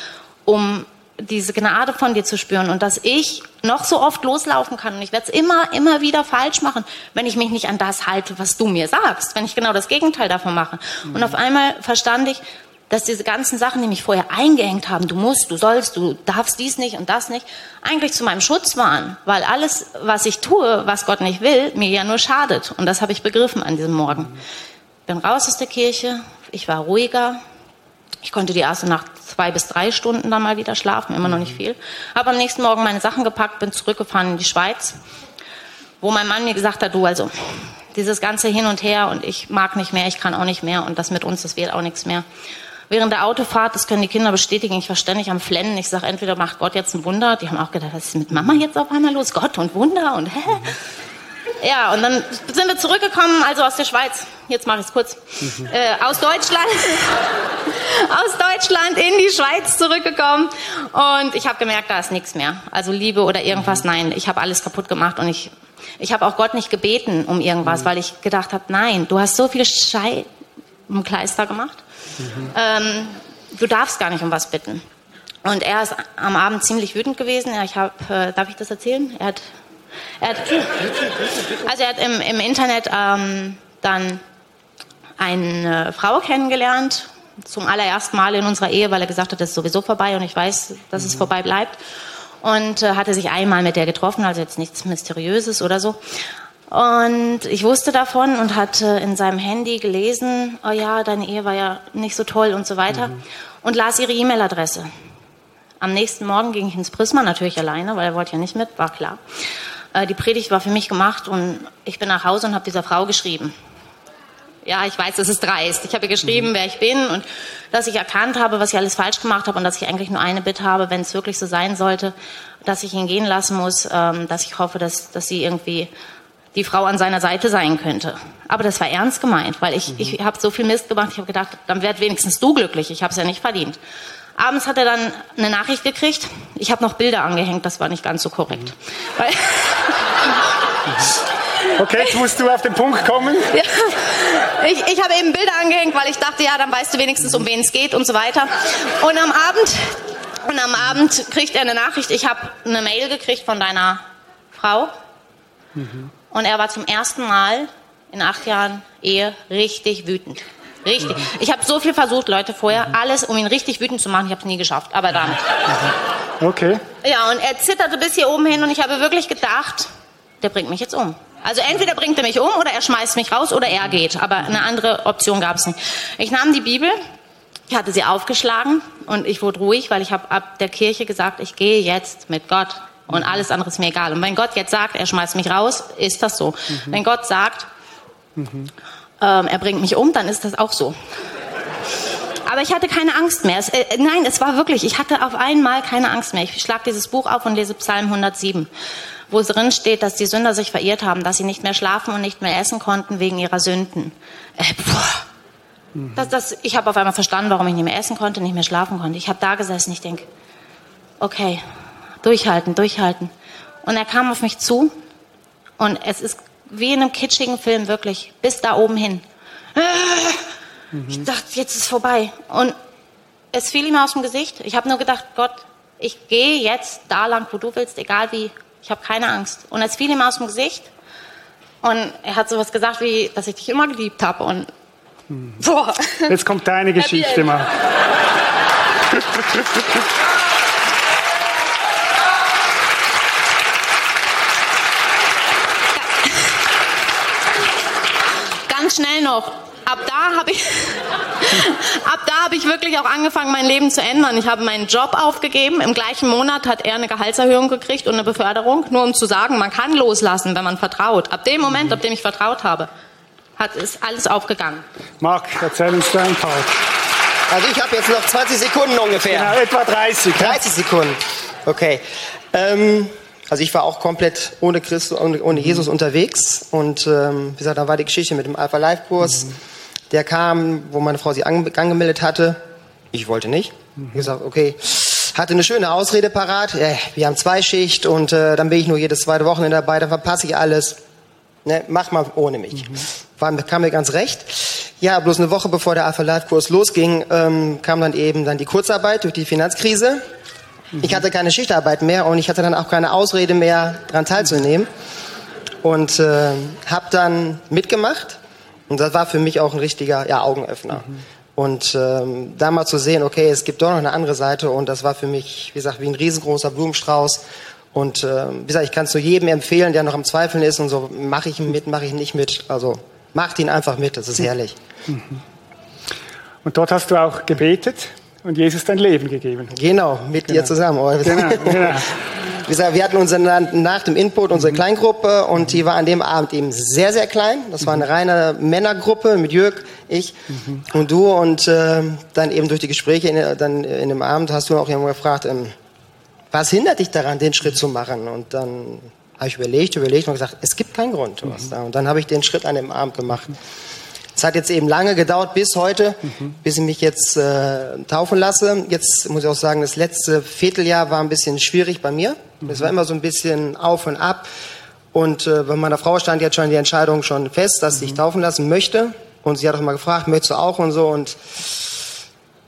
um diese Gnade von dir zu spüren und dass ich noch so oft loslaufen kann und ich werde es immer, immer wieder falsch machen, wenn ich mich nicht an das halte, was du mir sagst, wenn ich genau das Gegenteil davon mache. Und auf einmal verstand ich, dass diese ganzen Sachen, die mich vorher eingehängt haben, du musst, du sollst, du darfst dies nicht und das nicht, eigentlich zu meinem Schutz waren, weil alles, was ich tue, was Gott nicht will, mir ja nur schadet. Und das habe ich begriffen an diesem Morgen. Bin raus aus der Kirche, ich war ruhiger, ich konnte die erste Nacht zwei bis drei Stunden dann mal wieder schlafen, immer noch nicht viel. Habe am nächsten Morgen meine Sachen gepackt, bin zurückgefahren in die Schweiz, wo mein Mann mir gesagt hat, du also, dieses ganze Hin und Her und ich mag nicht mehr, ich kann auch nicht mehr und das mit uns, das wird auch nichts mehr. Während der Autofahrt, das können die Kinder bestätigen, ich war ständig am Flennen. Ich sage, entweder macht Gott jetzt ein Wunder. Die haben auch gedacht, was ist mit Mama jetzt auf einmal los? Gott und Wunder und hä? Ja, und dann sind wir zurückgekommen, also aus der Schweiz. Jetzt mache ich es kurz. Äh, aus Deutschland, [laughs] aus Deutschland in die Schweiz zurückgekommen. Und ich habe gemerkt, da ist nichts mehr. Also Liebe oder irgendwas, nein. Ich habe alles kaputt gemacht und ich, ich habe auch Gott nicht gebeten um irgendwas, weil ich gedacht habe, nein, du hast so viel Schei im Kleister gemacht. Ähm, du darfst gar nicht um was bitten. Und er ist am Abend ziemlich wütend gewesen. Ja, ich habe, äh, darf ich das erzählen? Er hat, er hat, also er hat im, im Internet ähm, dann eine Frau kennengelernt, zum allerersten Mal in unserer Ehe, weil er gesagt hat, das ist sowieso vorbei und ich weiß, dass es vorbei bleibt. Und äh, hatte sich einmal mit der getroffen, also jetzt nichts Mysteriöses oder so. Und ich wusste davon und hatte in seinem Handy gelesen, oh ja, deine Ehe war ja nicht so toll und so weiter. Und las ihre E-Mail-Adresse. Am nächsten Morgen ging ich ins Prisma, natürlich alleine, weil er wollte ja nicht mit, war klar. Äh, die Predigt war für mich gemacht und ich bin nach Hause und habe dieser Frau geschrieben. Ja, ich weiß, das ist dreist. Ich habe ihr geschrieben, wer ich bin und dass ich erkannt habe, was ich alles falsch gemacht habe und dass ich eigentlich nur eine Bitte habe, wenn es wirklich so sein sollte, dass ich ihn gehen lassen muss, ähm, dass ich hoffe, dass, dass sie irgendwie die Frau an seiner Seite sein könnte. Aber das war ernst gemeint, weil ich, ich habe so viel Mist gemacht, ich habe gedacht, dann werd wenigstens du glücklich, ich habe es ja nicht verdient. Abends hat er dann eine Nachricht gekriegt. Ich habe noch Bilder angehängt, das war nicht ganz so korrekt. Weil [laughs] Okay, jetzt musst du auf den Punkt kommen. [laughs] Ja. Ich, ich habe eben Bilder angehängt, weil ich dachte, ja, dann weißt du wenigstens, um wen es geht und so weiter. Und am Abend, und am Abend kriegt er eine Nachricht. Ich habe eine Mail gekriegt von deiner Frau. Und er war zum ersten Mal in acht Jahren Ehe richtig wütend. Richtig. Ich habe so viel versucht, Leute, vorher, alles, um ihn richtig wütend zu machen. Ich habe es nie geschafft. Aber dann. Okay. Ja, und er zitterte bis hier oben hin und ich habe wirklich gedacht, der bringt mich jetzt um. Also entweder bringt er mich um oder er schmeißt mich raus oder er geht. Aber eine andere Option gab es nicht. Ich nahm die Bibel, ich hatte sie aufgeschlagen und ich wurde ruhig, weil ich habe ab der Kirche gesagt, ich gehe jetzt mit Gott und alles andere ist mir egal. Und wenn Gott jetzt sagt, er schmeißt mich raus, ist das so. Wenn Gott sagt, ähm, er bringt mich um, dann ist das auch so. Aber ich hatte keine Angst mehr. Es, äh, nein, es war wirklich, ich hatte auf einmal keine Angst mehr. Ich schlage dieses Buch auf und lese Psalm 107, wo drin steht, dass die Sünder sich verirrt haben, dass sie nicht mehr schlafen und nicht mehr essen konnten wegen ihrer Sünden. Äh, boah. Das, das, ich habe auf einmal verstanden, warum ich nicht mehr essen konnte, nicht mehr schlafen konnte. Ich habe da gesessen, ich denke, okay, durchhalten, durchhalten. Und er kam auf mich zu und es ist wie in einem kitschigen Film, wirklich, bis da oben hin. Ich dachte, jetzt ist vorbei. Und es fiel ihm aus dem Gesicht. Ich habe nur gedacht, Gott, ich gehe jetzt da lang, wo du willst, egal wie. Ich habe keine Angst. Und es fiel ihm aus dem Gesicht. Und er hat sowas gesagt wie, dass ich dich immer geliebt habe. Und boah. Jetzt kommt deine [laughs] Geschichte mal. [laughs] ganz schnell noch. Ab da habe ich, [laughs] ab da habe ich wirklich auch angefangen, mein Leben zu ändern. Ich habe meinen Job aufgegeben. Im gleichen Monat hat er eine Gehaltserhöhung gekriegt und eine Beförderung, nur um zu sagen, man kann loslassen, wenn man vertraut. Ab dem Moment, ab dem ich vertraut habe, hat ist alles aufgegangen. Marc, erzähl uns deinen Part. Also ich habe jetzt noch 20 Sekunden ungefähr. Genau, etwa 30. ja? 30 Sekunden. Okay. Ähm, also ich war auch komplett ohne Christus, ohne, ohne Jesus unterwegs. Und ähm, wie gesagt, da war die Geschichte mit dem Alpha Life Kurs. Der kam, wo meine Frau sich ange angemeldet hatte. Ich wollte nicht. Ich gesagt, okay. Hatte eine schöne Ausrede parat. Äh, wir haben Zweischicht und äh, dann bin ich nur jedes zweite Wochenende dabei. Dann verpasse ich alles. Ne, mach mal ohne mich. War, kam mir ganz recht. Ja, bloß eine Woche bevor der Alpha Life Kurs losging, ähm, kam dann eben dann die Kurzarbeit durch die Finanzkrise. Ich hatte keine Schichtarbeit mehr und ich hatte dann auch keine Ausrede mehr, daran teilzunehmen. Und äh, habe dann mitgemacht. Und das war für mich auch ein richtiger ja, Augenöffner. Und ähm, da mal zu sehen, okay, es gibt doch noch eine andere Seite und das war für mich, wie gesagt, wie ein riesengroßer Blumenstrauß. Und äh, wie gesagt, ich kann es nur jedem empfehlen, der noch am Zweifeln ist und so, mache ich ihn mit, mache ich ihn nicht mit. Also macht ihn einfach mit, das ist herrlich. Und dort hast du auch gebetet und Jesus dein Leben gegeben. Genau, mit dir zusammen. Oh, Genau, [laughs] genau. Wir hatten unsere, nach dem Input unsere Kleingruppe und die war an dem Abend eben sehr, sehr klein. Das war eine reine Männergruppe mit Jörg, ich und du. Und äh, dann eben durch die Gespräche in, dann in dem Abend hast du auch jemand gefragt, ähm, was hindert dich daran, den Schritt zu machen? Und dann habe ich überlegt, überlegt und gesagt, es gibt keinen Grund. Da. Und dann habe ich den Schritt an dem Abend gemacht. Es hat jetzt eben lange gedauert bis heute, bis ich mich jetzt äh, taufen lasse. Jetzt muss ich auch sagen, das letzte Vierteljahr war ein bisschen schwierig bei mir. Es war immer so ein bisschen auf und ab. Und äh, bei meiner Frau stand jetzt schon die Entscheidung schon fest, dass sie sich taufen lassen möchte. Und sie hat auch mal gefragt, möchtest du auch und so. Und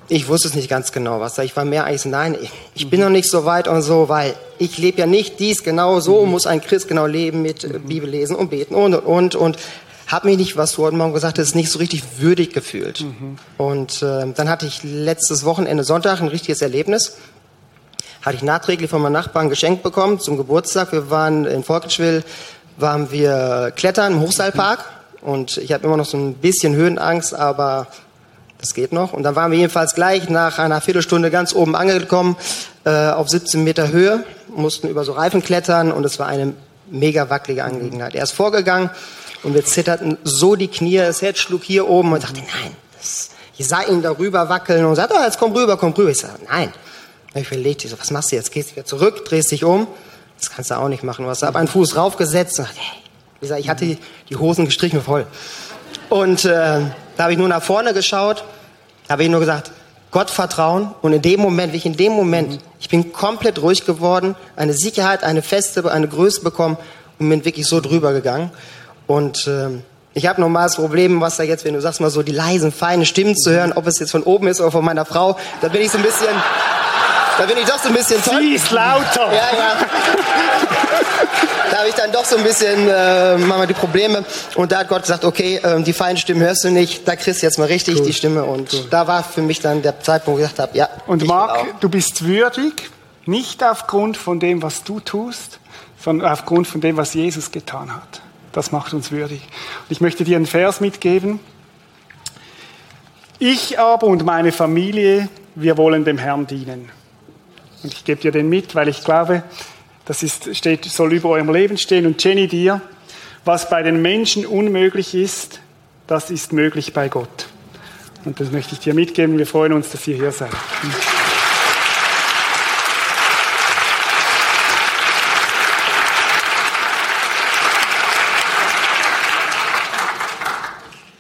ich wusste es nicht ganz genau, was da. Ich war mehr eigentlich so, nein, ich, ich bin noch nicht so weit und so, weil ich lebe ja nicht dies genau so, muss ein Christ genau leben mit äh, Bibel lesen und beten und und und und habe mich nicht, was du heute Morgen gesagt hast, nicht so richtig würdig gefühlt. Und äh, dann hatte ich letztes Wochenende Sonntag ein richtiges Erlebnis. Hatte ich nachträglich von meinem Nachbarn geschenkt bekommen zum Geburtstag. Wir waren in Volkenswil, waren wir klettern im Hochseilpark und ich habe immer noch so ein bisschen Höhenangst, aber das geht noch. Und dann waren wir jedenfalls gleich nach einer Viertelstunde ganz oben angekommen, äh, auf 17 Meter Höhe, mussten über so Reifen klettern und es war eine mega wackelige Angelegenheit. Er ist vorgegangen und wir zitterten so die Knie, das Herz schlug hier oben und ich dachte, nein, das, ich sah ihn darüber wackeln und sagte, oh, jetzt komm rüber, komm rüber. Ich sage, nein. Und ich überlegte, ich so, was machst du jetzt? Gehst du wieder zurück, drehst dich um? Das kannst du auch nicht machen. Du hast aber einen Fuß raufgesetzt und dachte, hey, wie gesagt, ich hatte die, die Hosen gestrichen voll. Und äh, da habe ich nur nach vorne geschaut, habe ich nur gesagt, Gott vertrauen. Und in dem Moment, wie ich in dem Moment, ich bin komplett ruhig geworden, eine Sicherheit, eine Feste, eine Größe bekommen und bin wirklich so drüber gegangen. Und ähm, ich habe nochmal das Problem, was da jetzt, wenn du sagst mal so die leisen, feinen Stimmen zu hören, ob es jetzt von oben ist oder von meiner Frau, da bin ich so ein bisschen, da bin ich doch so ein bisschen toll. Sie ist lauter. Ja, ja. Da habe ich dann doch so ein bisschen äh, manchmal die Probleme. Und da hat Gott gesagt, okay, ähm, die feinen Stimmen hörst du nicht, da kriegst du jetzt mal richtig die Stimme. Und da war für mich dann der Zeitpunkt, wo ich gesagt habe, ja. Und. Marc, du bist würdig, nicht aufgrund von dem, was du tust, sondern aufgrund von dem, was Jesus getan hat. Das macht uns würdig. Und ich möchte dir einen Vers mitgeben. Ich aber und meine Familie, wir wollen dem Herrn dienen. Und ich gebe dir den mit, weil ich glaube, das ist, steht, soll über eurem Leben stehen. Und Jenny dir, was bei den Menschen unmöglich ist, das ist möglich bei Gott. Und das möchte ich dir mitgeben. Wir freuen uns, dass ihr hier seid.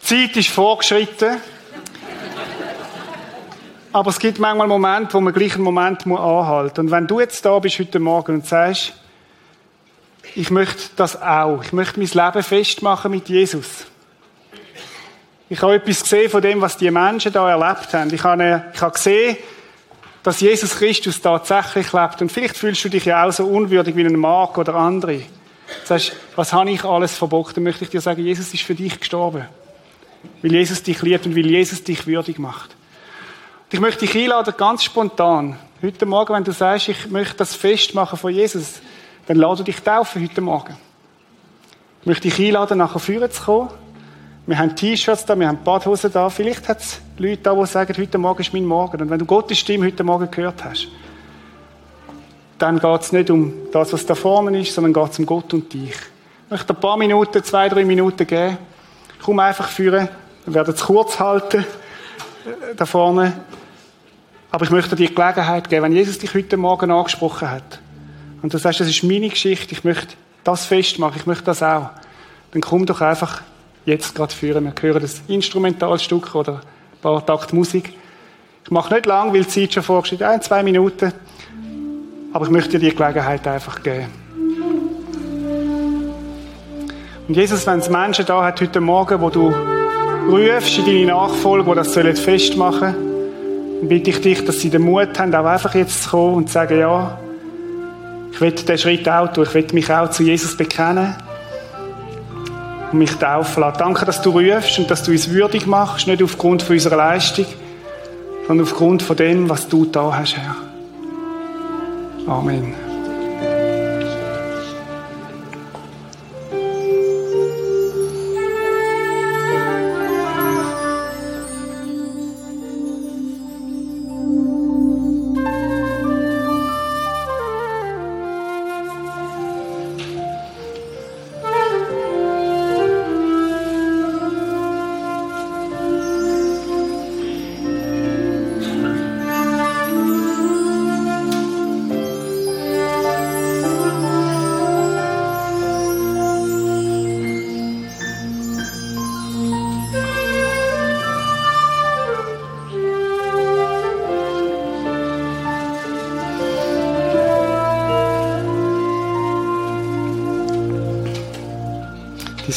Die Zeit ist vorgeschritten. Aber es gibt manchmal Momente, wo man gleich einen Moment anhalten muss. Und wenn du jetzt da bist heute Morgen und sagst, ich möchte das auch, ich möchte mein Leben festmachen mit Jesus. Ich habe etwas gesehen von dem, was die Menschen da erlebt haben. Ich habe, ich habe gesehen, dass Jesus Christus tatsächlich lebt. Und vielleicht fühlst du dich ja auch so unwürdig wie ein Mark oder andere. Du sagst, was habe ich alles verbockt? Dann möchte ich dir sagen, Jesus ist für dich gestorben. Weil Jesus dich liebt und weil Jesus dich würdig macht. Und ich möchte dich einladen, ganz spontan. Heute Morgen, wenn du sagst, ich möchte das festmachen von Jesus, dann lade dich taufen heute Morgen. Ich möchte dich einladen, nachher vorne zu kommen. Wir haben T-Shirts da, wir haben Badhosen da. Vielleicht hat es Leute da, die sagen, heute Morgen ist mein Morgen. Und wenn du Gottes Stimme heute Morgen gehört hast, dann geht es nicht um das, was da vorne ist, sondern geht es um Gott und dich. Ich möchte ein paar Minuten, zwei, drei Minuten geben. Komm einfach führen. Wir werden es kurz halten. äh, Da vorne. Aber ich möchte dir die Gelegenheit geben, wenn Jesus dich heute Morgen angesprochen hat und du sagst, das ist meine Geschichte, ich möchte das festmachen, ich möchte das auch, dann komm doch einfach jetzt gerade führen. Wir hören das Instrumentalstück oder ein paar Takt Musik. Ich mache nicht lang, weil die Zeit schon vorgeschrieben ein, zwei Minuten. Aber ich möchte dir die Gelegenheit einfach geben. Und Jesus, wenn es Menschen da hat heute Morgen, wo du rufst in deine Nachfolge, die das sollen festmachen Dann bitte ich dich, dass sie den Mut haben, auch einfach jetzt zu kommen und zu sagen, ja, ich will diesen Schritt auch tun, ich will mich auch zu Jesus bekennen und mich taufen lassen. Danke, dass du rufst und dass du uns würdig machst, nicht aufgrund von unserer Leistung, sondern aufgrund von dem, was du da hast, Herr. Amen.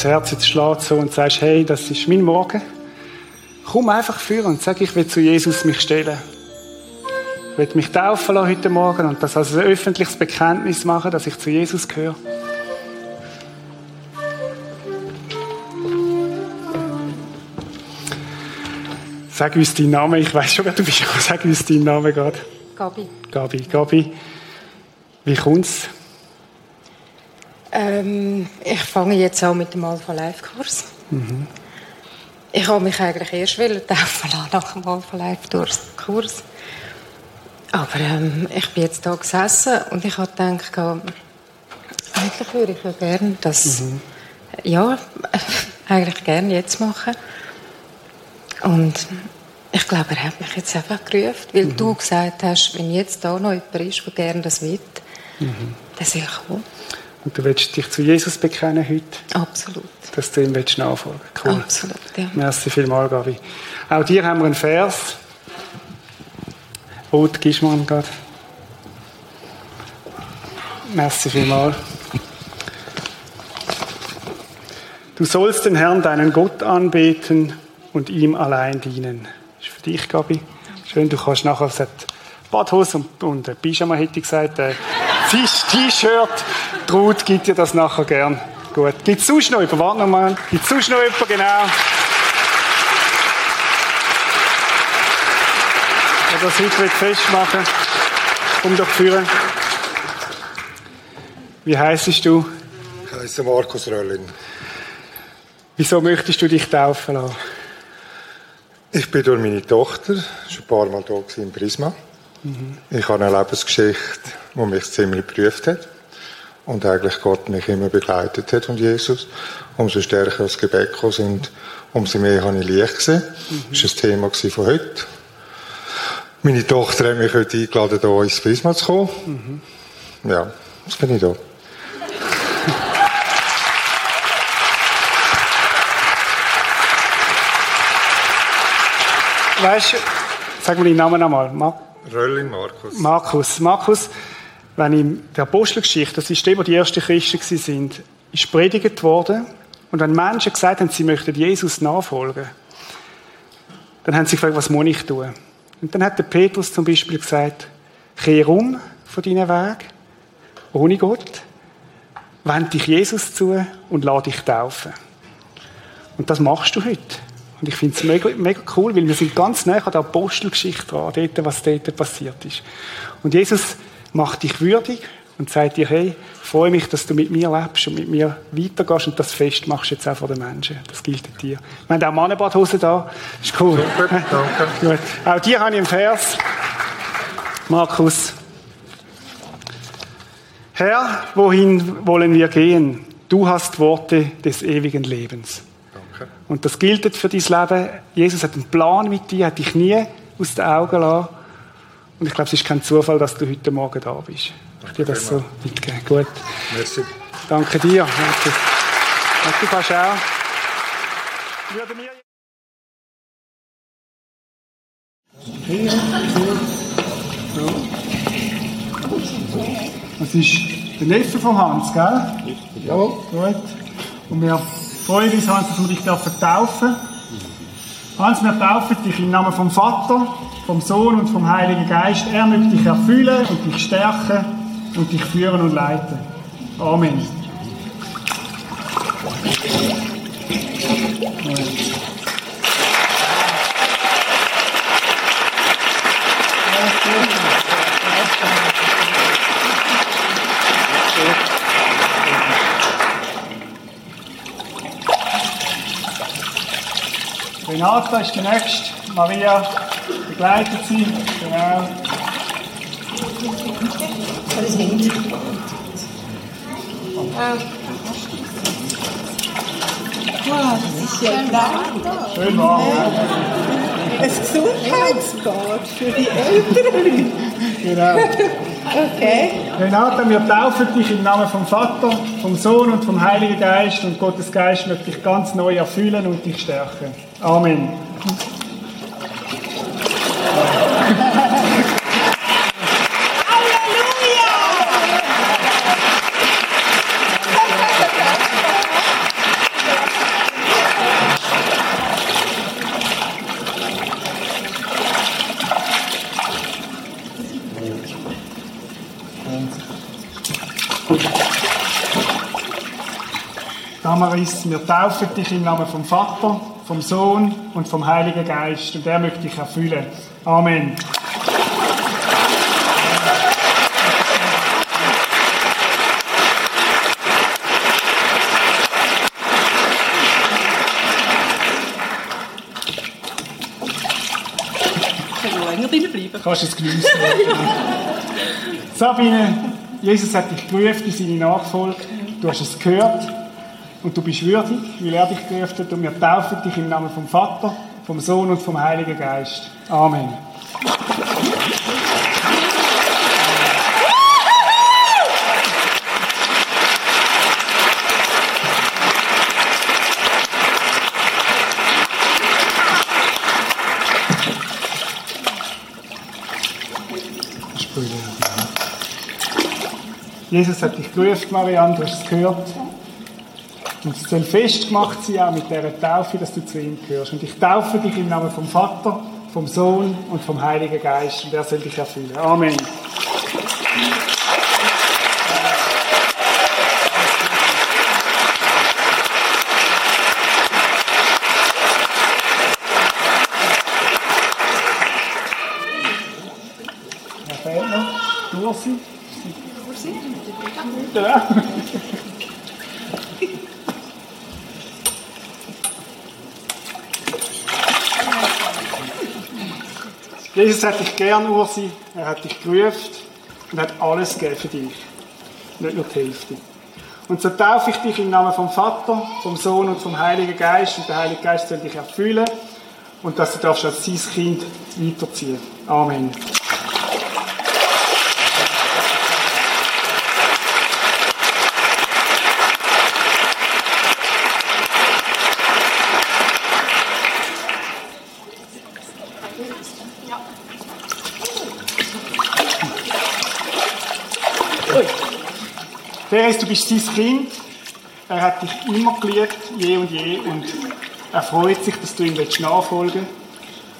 Dein Herz jetzt schlägt so und sagst, hey, das ist mein Morgen. Komm einfach für und sag, ich will zu Jesus mich stellen. Ich will mich taufen lassen heute Morgen und das als ein öffentliches Bekenntnis machen, dass ich zu Jesus gehöre. Sag uns deinen Namen. Ich weiß schon, wer du bist. Sag uns deinen Namen gerade. Gabi. Gabi. Gabi, wie kommt's? Ich fange jetzt an mit dem Alpha Life Kurs. Mhm. Ich habe mich eigentlich erst taufen lassen nach dem Alpha Life Kurs. Aber ähm, ich bin jetzt da gesessen und ich habe gedacht, eigentlich würde ich ja gerne das, Mhm. ja, [laughs] eigentlich gerne jetzt machen. Und ich glaube, er hat mich jetzt einfach gerufen, weil Mhm. du gesagt hast, wenn jetzt da noch jemand ist, der gerne das will, Mhm. dann soll ich kommen. Und du willst dich zu Jesus bekennen heute? Absolut. Dass du ihm willst nachfolgen Cool. Absolut, ja. Merci vielmals, Gabi. Auch dir haben wir einen Vers. Ruth, ihn gerade? Merci vielmals. Du sollst den Herrn, deinen Gott, anbeten und ihm allein dienen. Das ist für dich, Gabi. Schön, du kannst nachher hat Badhose und, und Pyjama, hätte ich gesagt, äh, T-Shirt. Ruth gibt dir das nachher gern. Gut. Gibt es sonst noch jemanden? Warte noch mal. Gibt es sonst noch jemanden? Genau. Der das heute festmachen Komm doch führen. Wie heisst du? Ich heiße Markus Röllin. Wieso möchtest du dich taufen lassen? Ich bin durch meine Tochter schon ein paar Mal gewesen im Prisma. Mhm. Ich habe eine Lebensgeschichte, die mich ziemlich geprüft hat. Und eigentlich Gott mich immer begleitet hat und Jesus. Umso stärker das Gebet gekommen sind, umso mehr habe ich Licht gesehen. Das war ein Thema von heute. Meine Tochter hat mich heute eingeladen, hier ins Prisma zu kommen. Ja, jetzt bin ich da. Weißt du, sag mal deinen Namen nochmal. Ma Röllin Markus. Markus. Markus, wenn in der Apostelgeschichte, das ist der, wo die ersten Christen sind, ist predigt worden. Und wenn Menschen gesagt haben, sie möchten Jesus nachfolgen, dann haben sie gefragt, was muss ich tun? Und dann hat der Petrus zum Beispiel gesagt, kehr um von deinem Weg, ohne Gott, wend dich Jesus zu und lade dich taufen. Und das machst du heute. Und ich finde es mega, mega cool, weil wir sind ganz nah an der Apostelgeschichte dran, dort, was dort passiert ist. Und Jesus macht dich würdig und sagt dir, hey, freue mich, dass du mit mir lebst und mit mir weitergehst und das Fest machst jetzt auch vor den Menschen. Das gilt dir. Wir haben auch Mannenbadhosen da. Ist cool. Super, danke. [laughs] Gut. Auch dir habe ich einen Vers. Markus. Herr, wohin wollen wir gehen? Du hast Worte des ewigen Lebens. Danke. Und das gilt für dein Leben. Jesus hat einen Plan mit dir, hat dich nie aus den Augen lassen. Und ich glaube, es ist kein Zufall, dass du heute Morgen da bist. Ich dir das so mitgeben. Gut. Merci. Danke dir. Danke. Würden wir Das ist der Neffe von Hans, gell? Ja. Gut. Und wir freuen uns, Hans, dass wir dich dürfen taufen Hans, wir taufen dich im Namen vom Vater, vom Sohn und vom Heiligen Geist. Er möchte dich erfüllen und dich stärken und dich führen und leiten. Amen. Renata ist die nächste. Maria begleitet sie. Genau. Wow, das ist ja klar. Schön warm. Ein Gesundheitsbad für die Älteren. Genau. Okay. Renata, wir taufen dich im Namen vom Vater, vom Sohn und vom Heiligen Geist und Gottes Geist möchte dich ganz neu erfüllen und dich stärken. Amen. Damaris, wir taufen dich im Namen vom Vater, vom Sohn und vom Heiligen Geist und er möchte dich erfüllen. Amen. Kannst es geniessen. [laughs] Sabine, Jesus hat dich gerufen in seine Nachfolge. Du hast es gehört und du bist würdig, weil er dich hat. Und wir taufen dich im Namen vom Vater, vom Sohn und vom Heiligen Geist. Amen. Jesus hat dich gerufen, Marianne, du hast es gehört. Und es soll festgemacht sein, auch mit dieser Taufe, dass du zu ihm gehörst. Und ich taufe dich im Namen vom Vater, vom Sohn und vom Heiligen Geist. Und er soll dich erfüllen. Amen. Wer fehlt noch? Ursi? Ja. Jesus hat dich gern, Ursi. Er hat dich gerufen und hat alles gegeben für dich. Nicht nur die Hälfte. Und so taufe ich dich im Namen vom Vater, vom Sohn und vom Heiligen Geist. Und der Heilige Geist soll dich erfüllen und dass du darfst als sein Kind weiterziehen. Amen. Teres, du bist sein Kind. Er hat dich immer geliebt, je und je. Und er freut sich, dass du ihm nachfolgen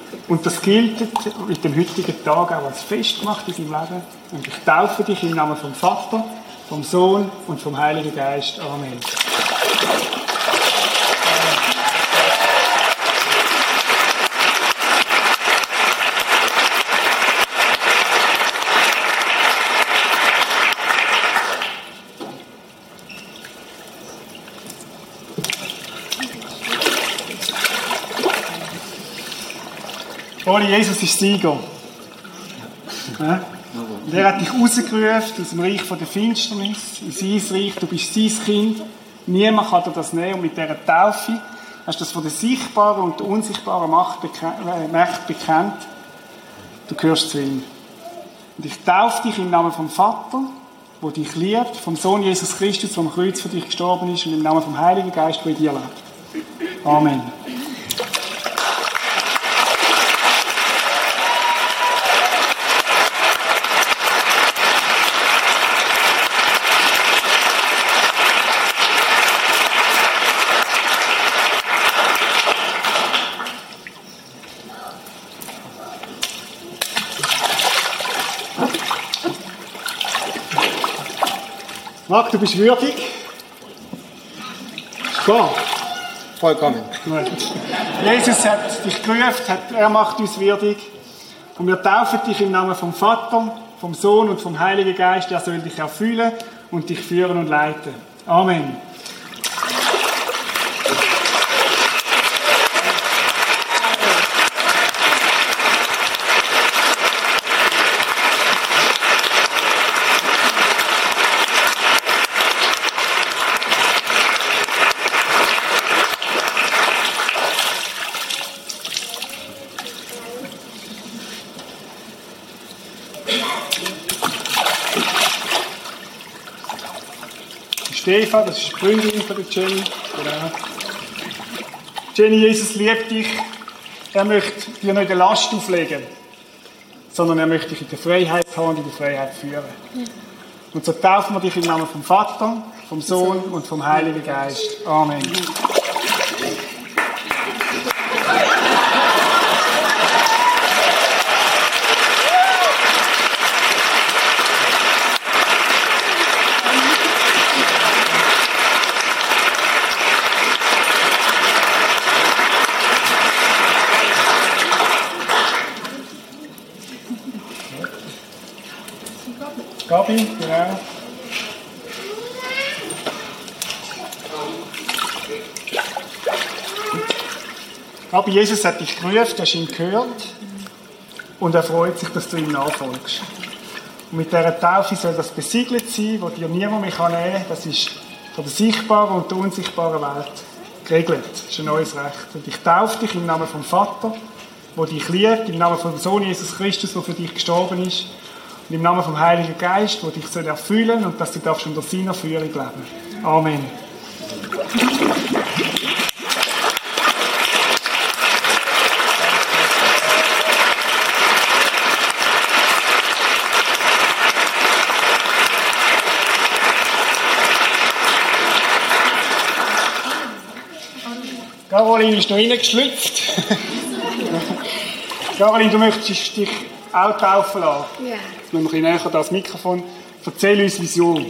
willst. Und das gilt mit dem heutigen Tag auch als Fest gemacht in seinem Leben. Und ich taufe dich im Namen vom Vater, vom Sohn und vom Heiligen Geist. Amen. Ohne Jesus ist Sieger. Und er hat dich rausgerufen aus dem Reich der Finsternis, in sein Reich. Du bist sein Kind. Niemand kann dir das nehmen. Und mit dieser Taufe hast du das von der sichtbaren und der unsichtbaren Macht, äh, Macht bekennt. Du gehörst zu ihm. Und ich taufe dich im Namen vom Vater, der dich liebt, vom Sohn Jesus Christus, der am Kreuz für dich gestorben ist, und im Namen vom Heiligen Geist, der in dir lebt. Amen. Marc, du bist würdig. Klar. Vollkommen. Gut. Jesus hat dich gerufen, hat, er macht uns würdig. Und wir taufen dich im Namen vom Vater, vom Sohn und vom Heiligen Geist. Er soll dich erfüllen und dich führen und leiten. Amen. Stefan, das ist die Freundin von der Jenny. Genau. Jenny, Jesus liebt dich. Er möchte dir nicht eine Last auflegen, sondern er möchte dich in der Freiheit haben und in der Freiheit führen. Und so taufen wir dich im Namen vom Vater, vom Sohn und vom Heiligen Geist. Amen. Gabi, genau. Aber Jesus hat dich gerufen, hast ihn gehört und er freut sich, dass du ihm nachfolgst. Und mit dieser Taufe soll das besiegelt sein, wo dir niemand mehr nehmen kann. Das ist von der sichtbaren und der unsichtbaren Welt geregelt. Das ist ein neues Recht. Und ich taufe dich im Namen vom Vater, wo dich liebt, im Namen vom Sohn Jesus Christus, der für dich gestorben ist, und im Namen vom Heiligen Geist, der dich soll erfüllen und dass du darfst unter seiner Führung leben. Amen. Caroline ist noch reingeschlüpft. [laughs] Caroline, du möchtest dich auch taufen lassen. Ja. Jetzt müssen wir ein bisschen näher das Mikrofon. Erzähl uns Vision.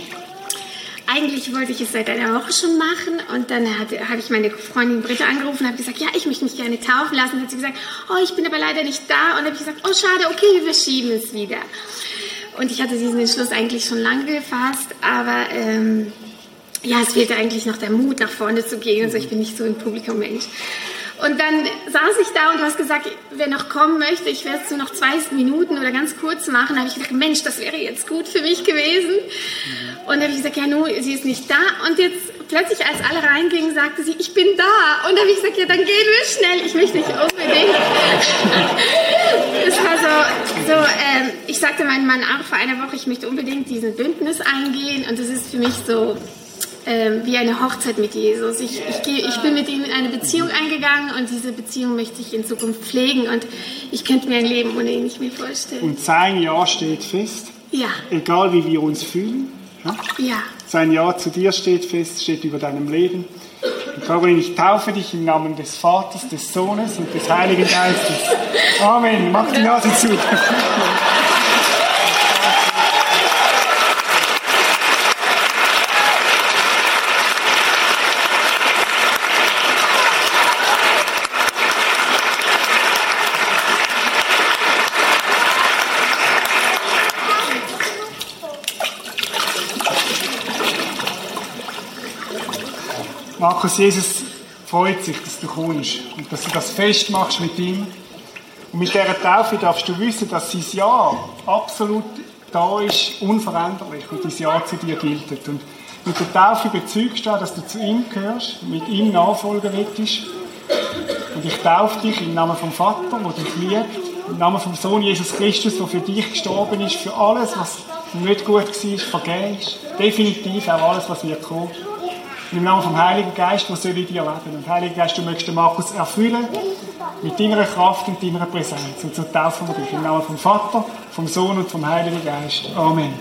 Eigentlich wollte ich es seit einer Woche schon machen und dann habe ich meine Freundin Britta angerufen und habe gesagt, ja, ich möchte mich gerne taufen lassen. Und hat sie gesagt, oh, ich bin aber leider nicht da. Und dann habe ich gesagt, oh, schade, okay, wir verschieben es wieder. Und ich hatte diesen Entschluss eigentlich schon lange gefasst, aber ähm, ja, es fehlte eigentlich noch der Mut, nach vorne zu gehen. Also ich bin nicht so ein Publikum-Mensch. Und dann saß ich da und du hast gesagt, wer noch kommen möchte, ich werde es nur noch zwei Minuten oder ganz kurz machen. Da habe ich gedacht, Mensch, das wäre jetzt gut für mich gewesen. Und dann habe ich gesagt, ja, nun, sie ist nicht da. Und jetzt plötzlich, als alle reingingen, sagte sie, ich bin da. Und dann habe ich gesagt, ja, dann gehen wir schnell. Ich möchte nicht unbedingt. [laughs] Es war so, so ähm, ich sagte meinem Mann auch vor einer Woche, ich möchte unbedingt diesen Bündnis eingehen. Und das ist für mich so ähm, wie eine Hochzeit mit Jesus. Ich, ich, geh, ich bin mit ihm in eine Beziehung eingegangen und diese Beziehung möchte ich in Zukunft pflegen und ich könnte mir ein Leben ohne ihn nicht mehr vorstellen. Und sein Ja steht fest. Ja. Egal wie wir uns fühlen. Ja? Ja. Sein Ja zu dir steht fest, steht über deinem Leben. Und Caroline, ich taufe dich im Namen des Vaters, des Sohnes und des Heiligen Geistes. Amen. Mach die Nase zu. Markus, Jesus freut sich, dass du kommst und dass du das festmachst mit ihm. Und mit dieser Taufe darfst du wissen, dass sein Ja absolut da ist, unveränderlich und dein Ja zu dir gilt. Und mit der Taufe bezeugst du, dass du zu ihm gehörst, mit ihm nachfolgen willst. Und ich taufe dich im Namen vom Vater, der dich liebt, im Namen vom Sohn Jesus Christus, der für dich gestorben ist, für alles, was nicht gut war, vergeben ist. Definitiv auch alles, was wird kommen. Im Namen vom Heiligen Geist, der soll in dir leben. Und Heiliger Geist, du möchtest den Markus erfüllen mit deiner Kraft und deiner Präsenz. Und so taufen wir dich im Namen vom Vater, vom Sohn und vom Heiligen Geist. Amen.